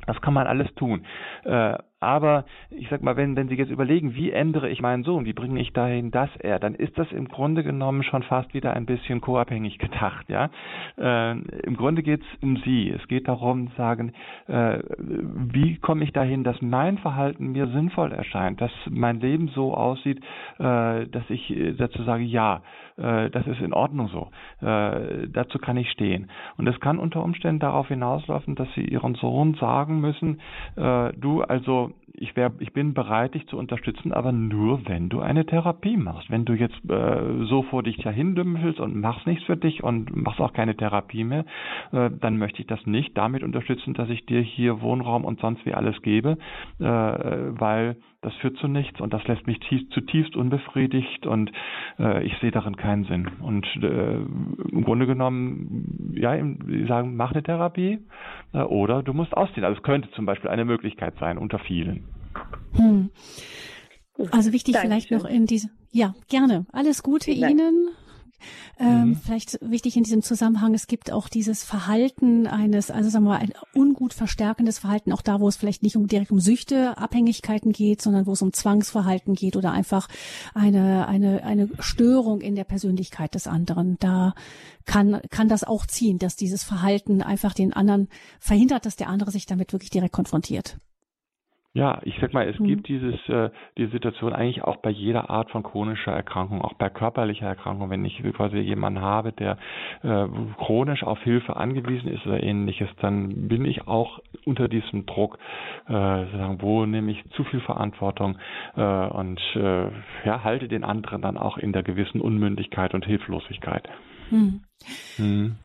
das kann man alles tun. Äh, aber ich sag mal, wenn, wenn Sie jetzt überlegen, wie ändere ich meinen Sohn, wie bringe ich dahin, dass er, dann ist das im Grunde genommen schon fast wieder ein bisschen co-abhängig gedacht, ja. Äh, Im Grunde geht es um Sie. Es geht darum, zu sagen, äh, wie komme ich dahin, dass mein Verhalten mir sinnvoll erscheint, dass mein Leben so aussieht, äh, dass ich dazu sage, ja, äh, das ist in Ordnung so. Äh, dazu kann ich stehen. Und es kann unter Umständen darauf hinauslaufen, dass Sie Ihren Sohn sagen müssen, äh, du, also so ich, wär, ich bin bereit, dich zu unterstützen, aber nur, wenn du eine Therapie machst. Wenn du jetzt äh, so vor dich dahin dümpelst und machst nichts für dich und machst auch keine Therapie mehr, äh, dann möchte ich das nicht damit unterstützen, dass ich dir hier Wohnraum und sonst wie alles gebe, äh, weil das führt zu nichts und das lässt mich tief, zutiefst unbefriedigt und äh, ich sehe darin keinen Sinn. Und äh, im Grunde genommen, ja, sie sagen, mach eine Therapie äh, oder du musst ausziehen. Also es könnte zum Beispiel eine Möglichkeit sein unter vielen. Hm. Also wichtig Dankeschön. vielleicht noch in diese, ja, gerne. Alles Gute Ihnen. Ähm, mhm. Vielleicht wichtig in diesem Zusammenhang, es gibt auch dieses Verhalten eines, also sagen wir mal, ein ungut verstärkendes Verhalten, auch da, wo es vielleicht nicht um direkt um Süchte, Abhängigkeiten geht, sondern wo es um Zwangsverhalten geht oder einfach eine, eine, eine Störung in der Persönlichkeit des anderen. Da kann, kann das auch ziehen, dass dieses Verhalten einfach den anderen verhindert, dass der andere sich damit wirklich direkt konfrontiert. Ja, ich sag mal, es mhm. gibt dieses, äh, die Situation eigentlich auch bei jeder Art von chronischer Erkrankung, auch bei körperlicher Erkrankung. Wenn ich quasi jemanden habe, der äh, chronisch auf Hilfe angewiesen ist oder ähnliches, dann bin ich auch unter diesem Druck, äh, sagen, wo nehme ich zu viel Verantwortung äh, und äh, ja, halte den anderen dann auch in der gewissen Unmündigkeit und Hilflosigkeit. Mhm. Mhm.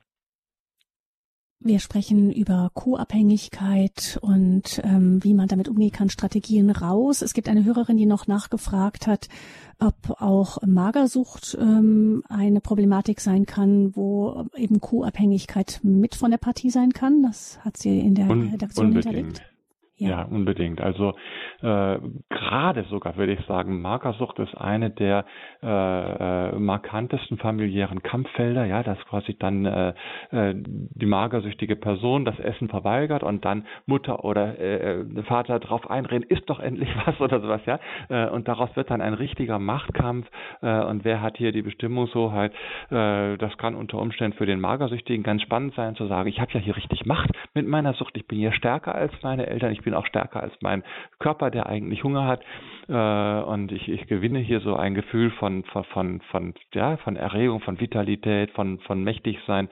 Wir sprechen über Co-Abhängigkeit und ähm, wie man damit umgehen kann, Strategien raus. Es gibt eine Hörerin, die noch nachgefragt hat, ob auch Magersucht ähm, eine Problematik sein kann, wo eben Co-Abhängigkeit mit von der Partie sein kann. Das hat sie in der Un Redaktion unbedingt. hinterlegt. Ja. ja, unbedingt. Also äh, gerade sogar würde ich sagen, Magersucht ist eine der äh, äh, markantesten familiären Kampffelder, ja, dass quasi dann äh, äh, die magersüchtige Person das Essen verweigert und dann Mutter oder äh, äh Vater darauf einreden, isst doch endlich was oder sowas, ja. Äh, und daraus wird dann ein richtiger Machtkampf äh, und wer hat hier die Bestimmungshoheit? Äh, das kann unter Umständen für den Magersüchtigen ganz spannend sein zu sagen, ich habe ja hier richtig Macht mit meiner Sucht, ich bin hier stärker als meine Eltern, ich bin auch stärker als mein Körper, der eigentlich Hunger hat. Äh, und ich, ich gewinne hier so ein Gefühl von, von, von, von, ja, von Erregung, von Vitalität, von, von Mächtigsein.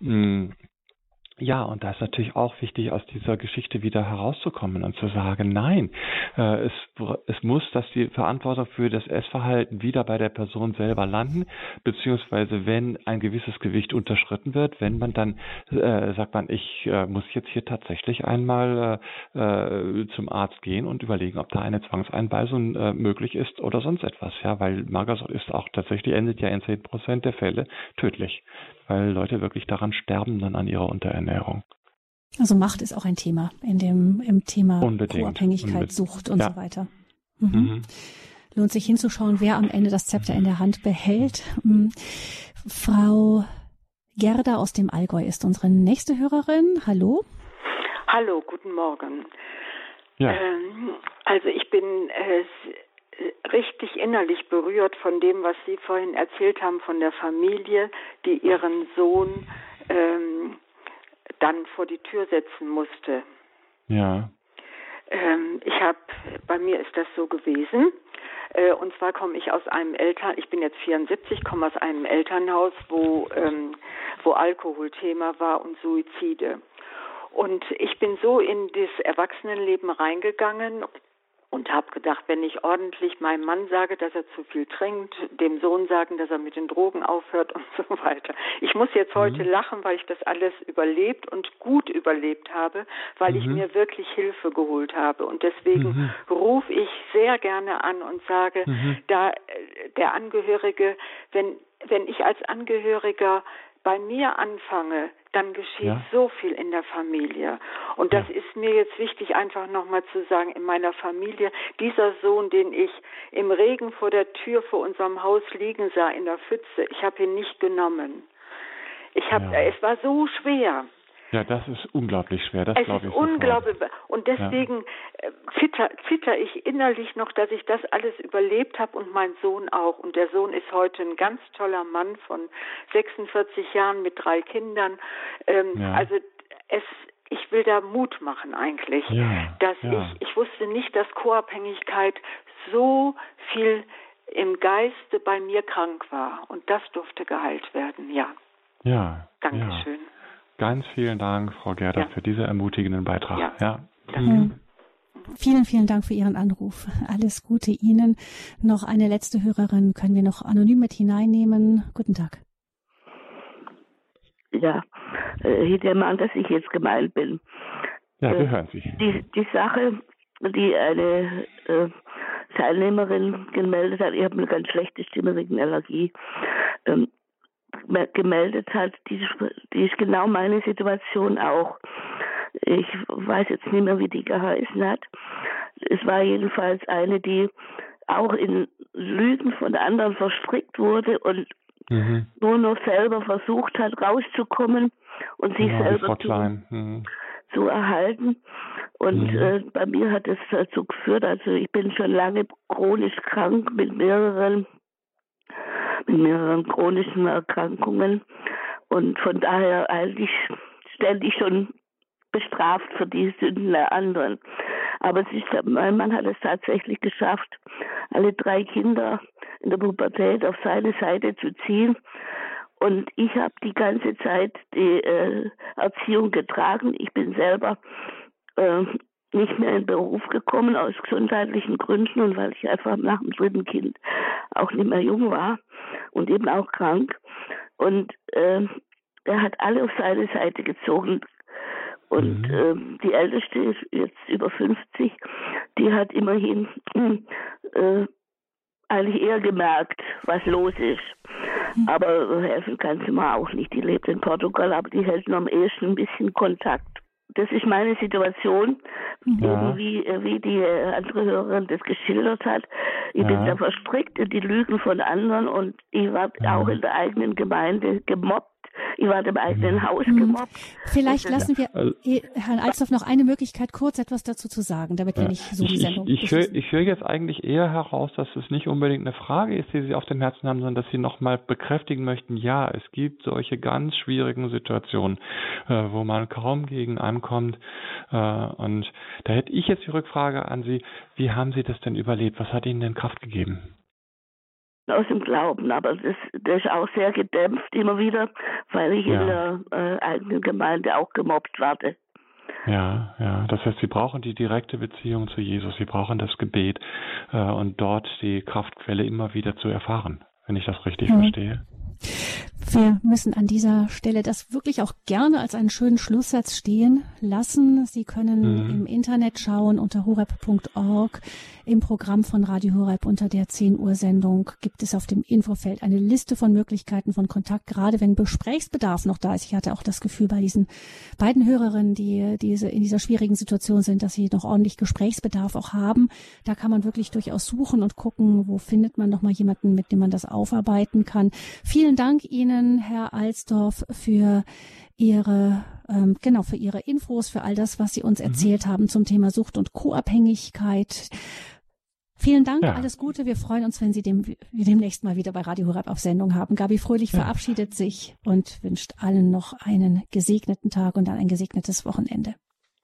Mm, ja, und da ist natürlich auch wichtig, aus dieser Geschichte wieder herauszukommen und zu sagen, nein, äh, es, es muss, dass die Verantwortung für das Essverhalten wieder bei der Person selber landen, beziehungsweise wenn ein gewisses Gewicht unterschritten wird, wenn man dann äh, sagt man, ich äh, muss jetzt hier tatsächlich einmal äh, äh zum Arzt gehen und überlegen, ob da eine Zwangseinweisung möglich ist oder sonst etwas, ja, weil Magersucht ist auch tatsächlich endet ja in zehn Prozent der Fälle tödlich weil Leute wirklich daran sterben dann an ihrer Unterernährung. Also Macht ist auch ein Thema in dem im Thema Co-Abhängigkeit, Sucht und ja. so weiter. Mhm. Mhm. Lohnt sich hinzuschauen, wer am Ende das Zepter in der Hand behält. Mhm. Frau Gerda aus dem Allgäu ist unsere nächste Hörerin. Hallo. Hallo, guten Morgen. Ja. Ähm, also ich bin äh, richtig innerlich berührt von dem, was Sie vorhin erzählt haben, von der Familie, die ihren Sohn ähm, dann vor die Tür setzen musste. Ja. Ähm, ich habe, bei mir ist das so gewesen. Äh, und zwar komme ich aus einem Eltern, ich bin jetzt 74, komme aus einem Elternhaus, wo, ähm, wo Alkohol Thema war und Suizide. Und ich bin so in das Erwachsenenleben reingegangen und habe gedacht, wenn ich ordentlich meinem Mann sage, dass er zu viel trinkt, dem Sohn sagen, dass er mit den Drogen aufhört und so weiter. Ich muss jetzt heute mhm. lachen, weil ich das alles überlebt und gut überlebt habe, weil mhm. ich mir wirklich Hilfe geholt habe. Und deswegen mhm. rufe ich sehr gerne an und sage, mhm. da äh, der Angehörige, wenn wenn ich als Angehöriger bei mir anfange, dann geschieht ja. so viel in der Familie. Und das ja. ist mir jetzt wichtig, einfach nochmal zu sagen, in meiner Familie, dieser Sohn, den ich im Regen vor der Tür vor unserem Haus liegen sah, in der Pfütze, ich habe ihn nicht genommen. Ich habe, ja. es war so schwer. Ja, das ist unglaublich schwer. Das ist ich unglaublich. Sofort. Und deswegen ja. Äh, zitter, zitter ich innerlich noch, dass ich das alles überlebt habe und mein Sohn auch. Und der Sohn ist heute ein ganz toller Mann von 46 Jahren mit drei Kindern. Ähm, ja. Also es, ich will da Mut machen eigentlich, ja. dass ich, ich wusste nicht, dass Co-Abhängigkeit so viel im Geiste bei mir krank war. Und das durfte geheilt werden, ja. Ja. Dankeschön. Ganz vielen Dank, Frau Gerda, ja. für diesen ermutigenden Beitrag. Ja. ja. Mhm. Vielen, vielen Dank für Ihren Anruf. Alles Gute Ihnen. Noch eine letzte Hörerin können wir noch anonym mit hineinnehmen. Guten Tag. Ja, äh, ich nehme an, dass ich jetzt gemeint bin. Ja, wir äh, hören Sie. Die, die Sache, die eine äh, Teilnehmerin gemeldet hat, ich habe eine ganz schlechte Stimme wegen Allergie. Ähm, gemeldet hat, die, die ist genau meine Situation auch. Ich weiß jetzt nicht mehr, wie die geheißen hat. Es war jedenfalls eine, die auch in Lügen von anderen verstrickt wurde und mhm. nur noch selber versucht hat, rauszukommen und sich ja, selber zu, mhm. zu, erhalten. Und mhm. äh, bei mir hat es dazu geführt, also ich bin schon lange chronisch krank mit mehreren mehreren chronischen Erkrankungen und von daher eigentlich ständig schon bestraft für die Sünden der anderen. Aber ist, mein Mann hat es tatsächlich geschafft, alle drei Kinder in der Pubertät auf seine Seite zu ziehen. Und ich habe die ganze Zeit die äh, Erziehung getragen. Ich bin selber äh, nicht mehr in den Beruf gekommen aus gesundheitlichen Gründen und weil ich einfach nach dem dritten Kind auch nicht mehr jung war und eben auch krank. Und äh, er hat alle auf seine Seite gezogen. Und mhm. ähm, die Älteste ist jetzt über 50, die hat immerhin äh, eigentlich eher gemerkt, was los ist. Mhm. Aber helfen kann sie mir auch nicht. Die lebt in Portugal, aber die hält nur am ehesten ein bisschen Kontakt. Das ist meine Situation, mhm. ja. wie, wie die andere Hörerin das geschildert hat. Ich ja. bin da verstrickt in die Lügen von anderen und ich war ja. auch in der eigenen Gemeinde gemobbt ich war im eigenen mhm. Haus gemobbt. Vielleicht lassen wir also, Herrn Alsdorf noch eine Möglichkeit, kurz etwas dazu zu sagen, damit ja. wir nicht so die Sendung Ich, ich höre ich hör jetzt eigentlich eher heraus, dass es nicht unbedingt eine Frage ist, die Sie auf dem Herzen haben, sondern dass Sie nochmal bekräftigen möchten, ja, es gibt solche ganz schwierigen Situationen, äh, wo man kaum gegen ankommt. Äh, und da hätte ich jetzt die Rückfrage an Sie, wie haben Sie das denn überlebt? Was hat Ihnen denn Kraft gegeben? Aus dem Glauben, aber das, das ist auch sehr gedämpft immer wieder, weil ich ja. in der äh, eigenen Gemeinde auch gemobbt werde. Ja, ja. Das heißt, Sie brauchen die direkte Beziehung zu Jesus, Sie brauchen das Gebet äh, und dort die Kraftquelle immer wieder zu erfahren, wenn ich das richtig mhm. verstehe. Wir müssen an dieser Stelle das wirklich auch gerne als einen schönen Schlusssatz stehen lassen. Sie können mhm. im Internet schauen unter horeb.org. Im Programm von Radio Horeb unter der 10 Uhr Sendung gibt es auf dem Infofeld eine Liste von Möglichkeiten von Kontakt, gerade wenn Besprechsbedarf noch da ist. Ich hatte auch das Gefühl bei diesen beiden Hörerinnen, die diese in dieser schwierigen Situation sind, dass sie noch ordentlich Gesprächsbedarf auch haben. Da kann man wirklich durchaus suchen und gucken, wo findet man noch mal jemanden, mit dem man das aufarbeiten kann. Vielen Dank Ihnen Ihnen, Herr Alsdorf, für Ihre ähm, genau für Ihre Infos, für all das, was Sie uns mhm. erzählt haben zum Thema Sucht und Co-Abhängigkeit. Vielen Dank, ja. alles Gute. Wir freuen uns, wenn Sie dem, demnächst mal wieder bei Radio Horab auf Sendung haben. Gabi Fröhlich ja. verabschiedet sich und wünscht allen noch einen gesegneten Tag und dann ein gesegnetes Wochenende.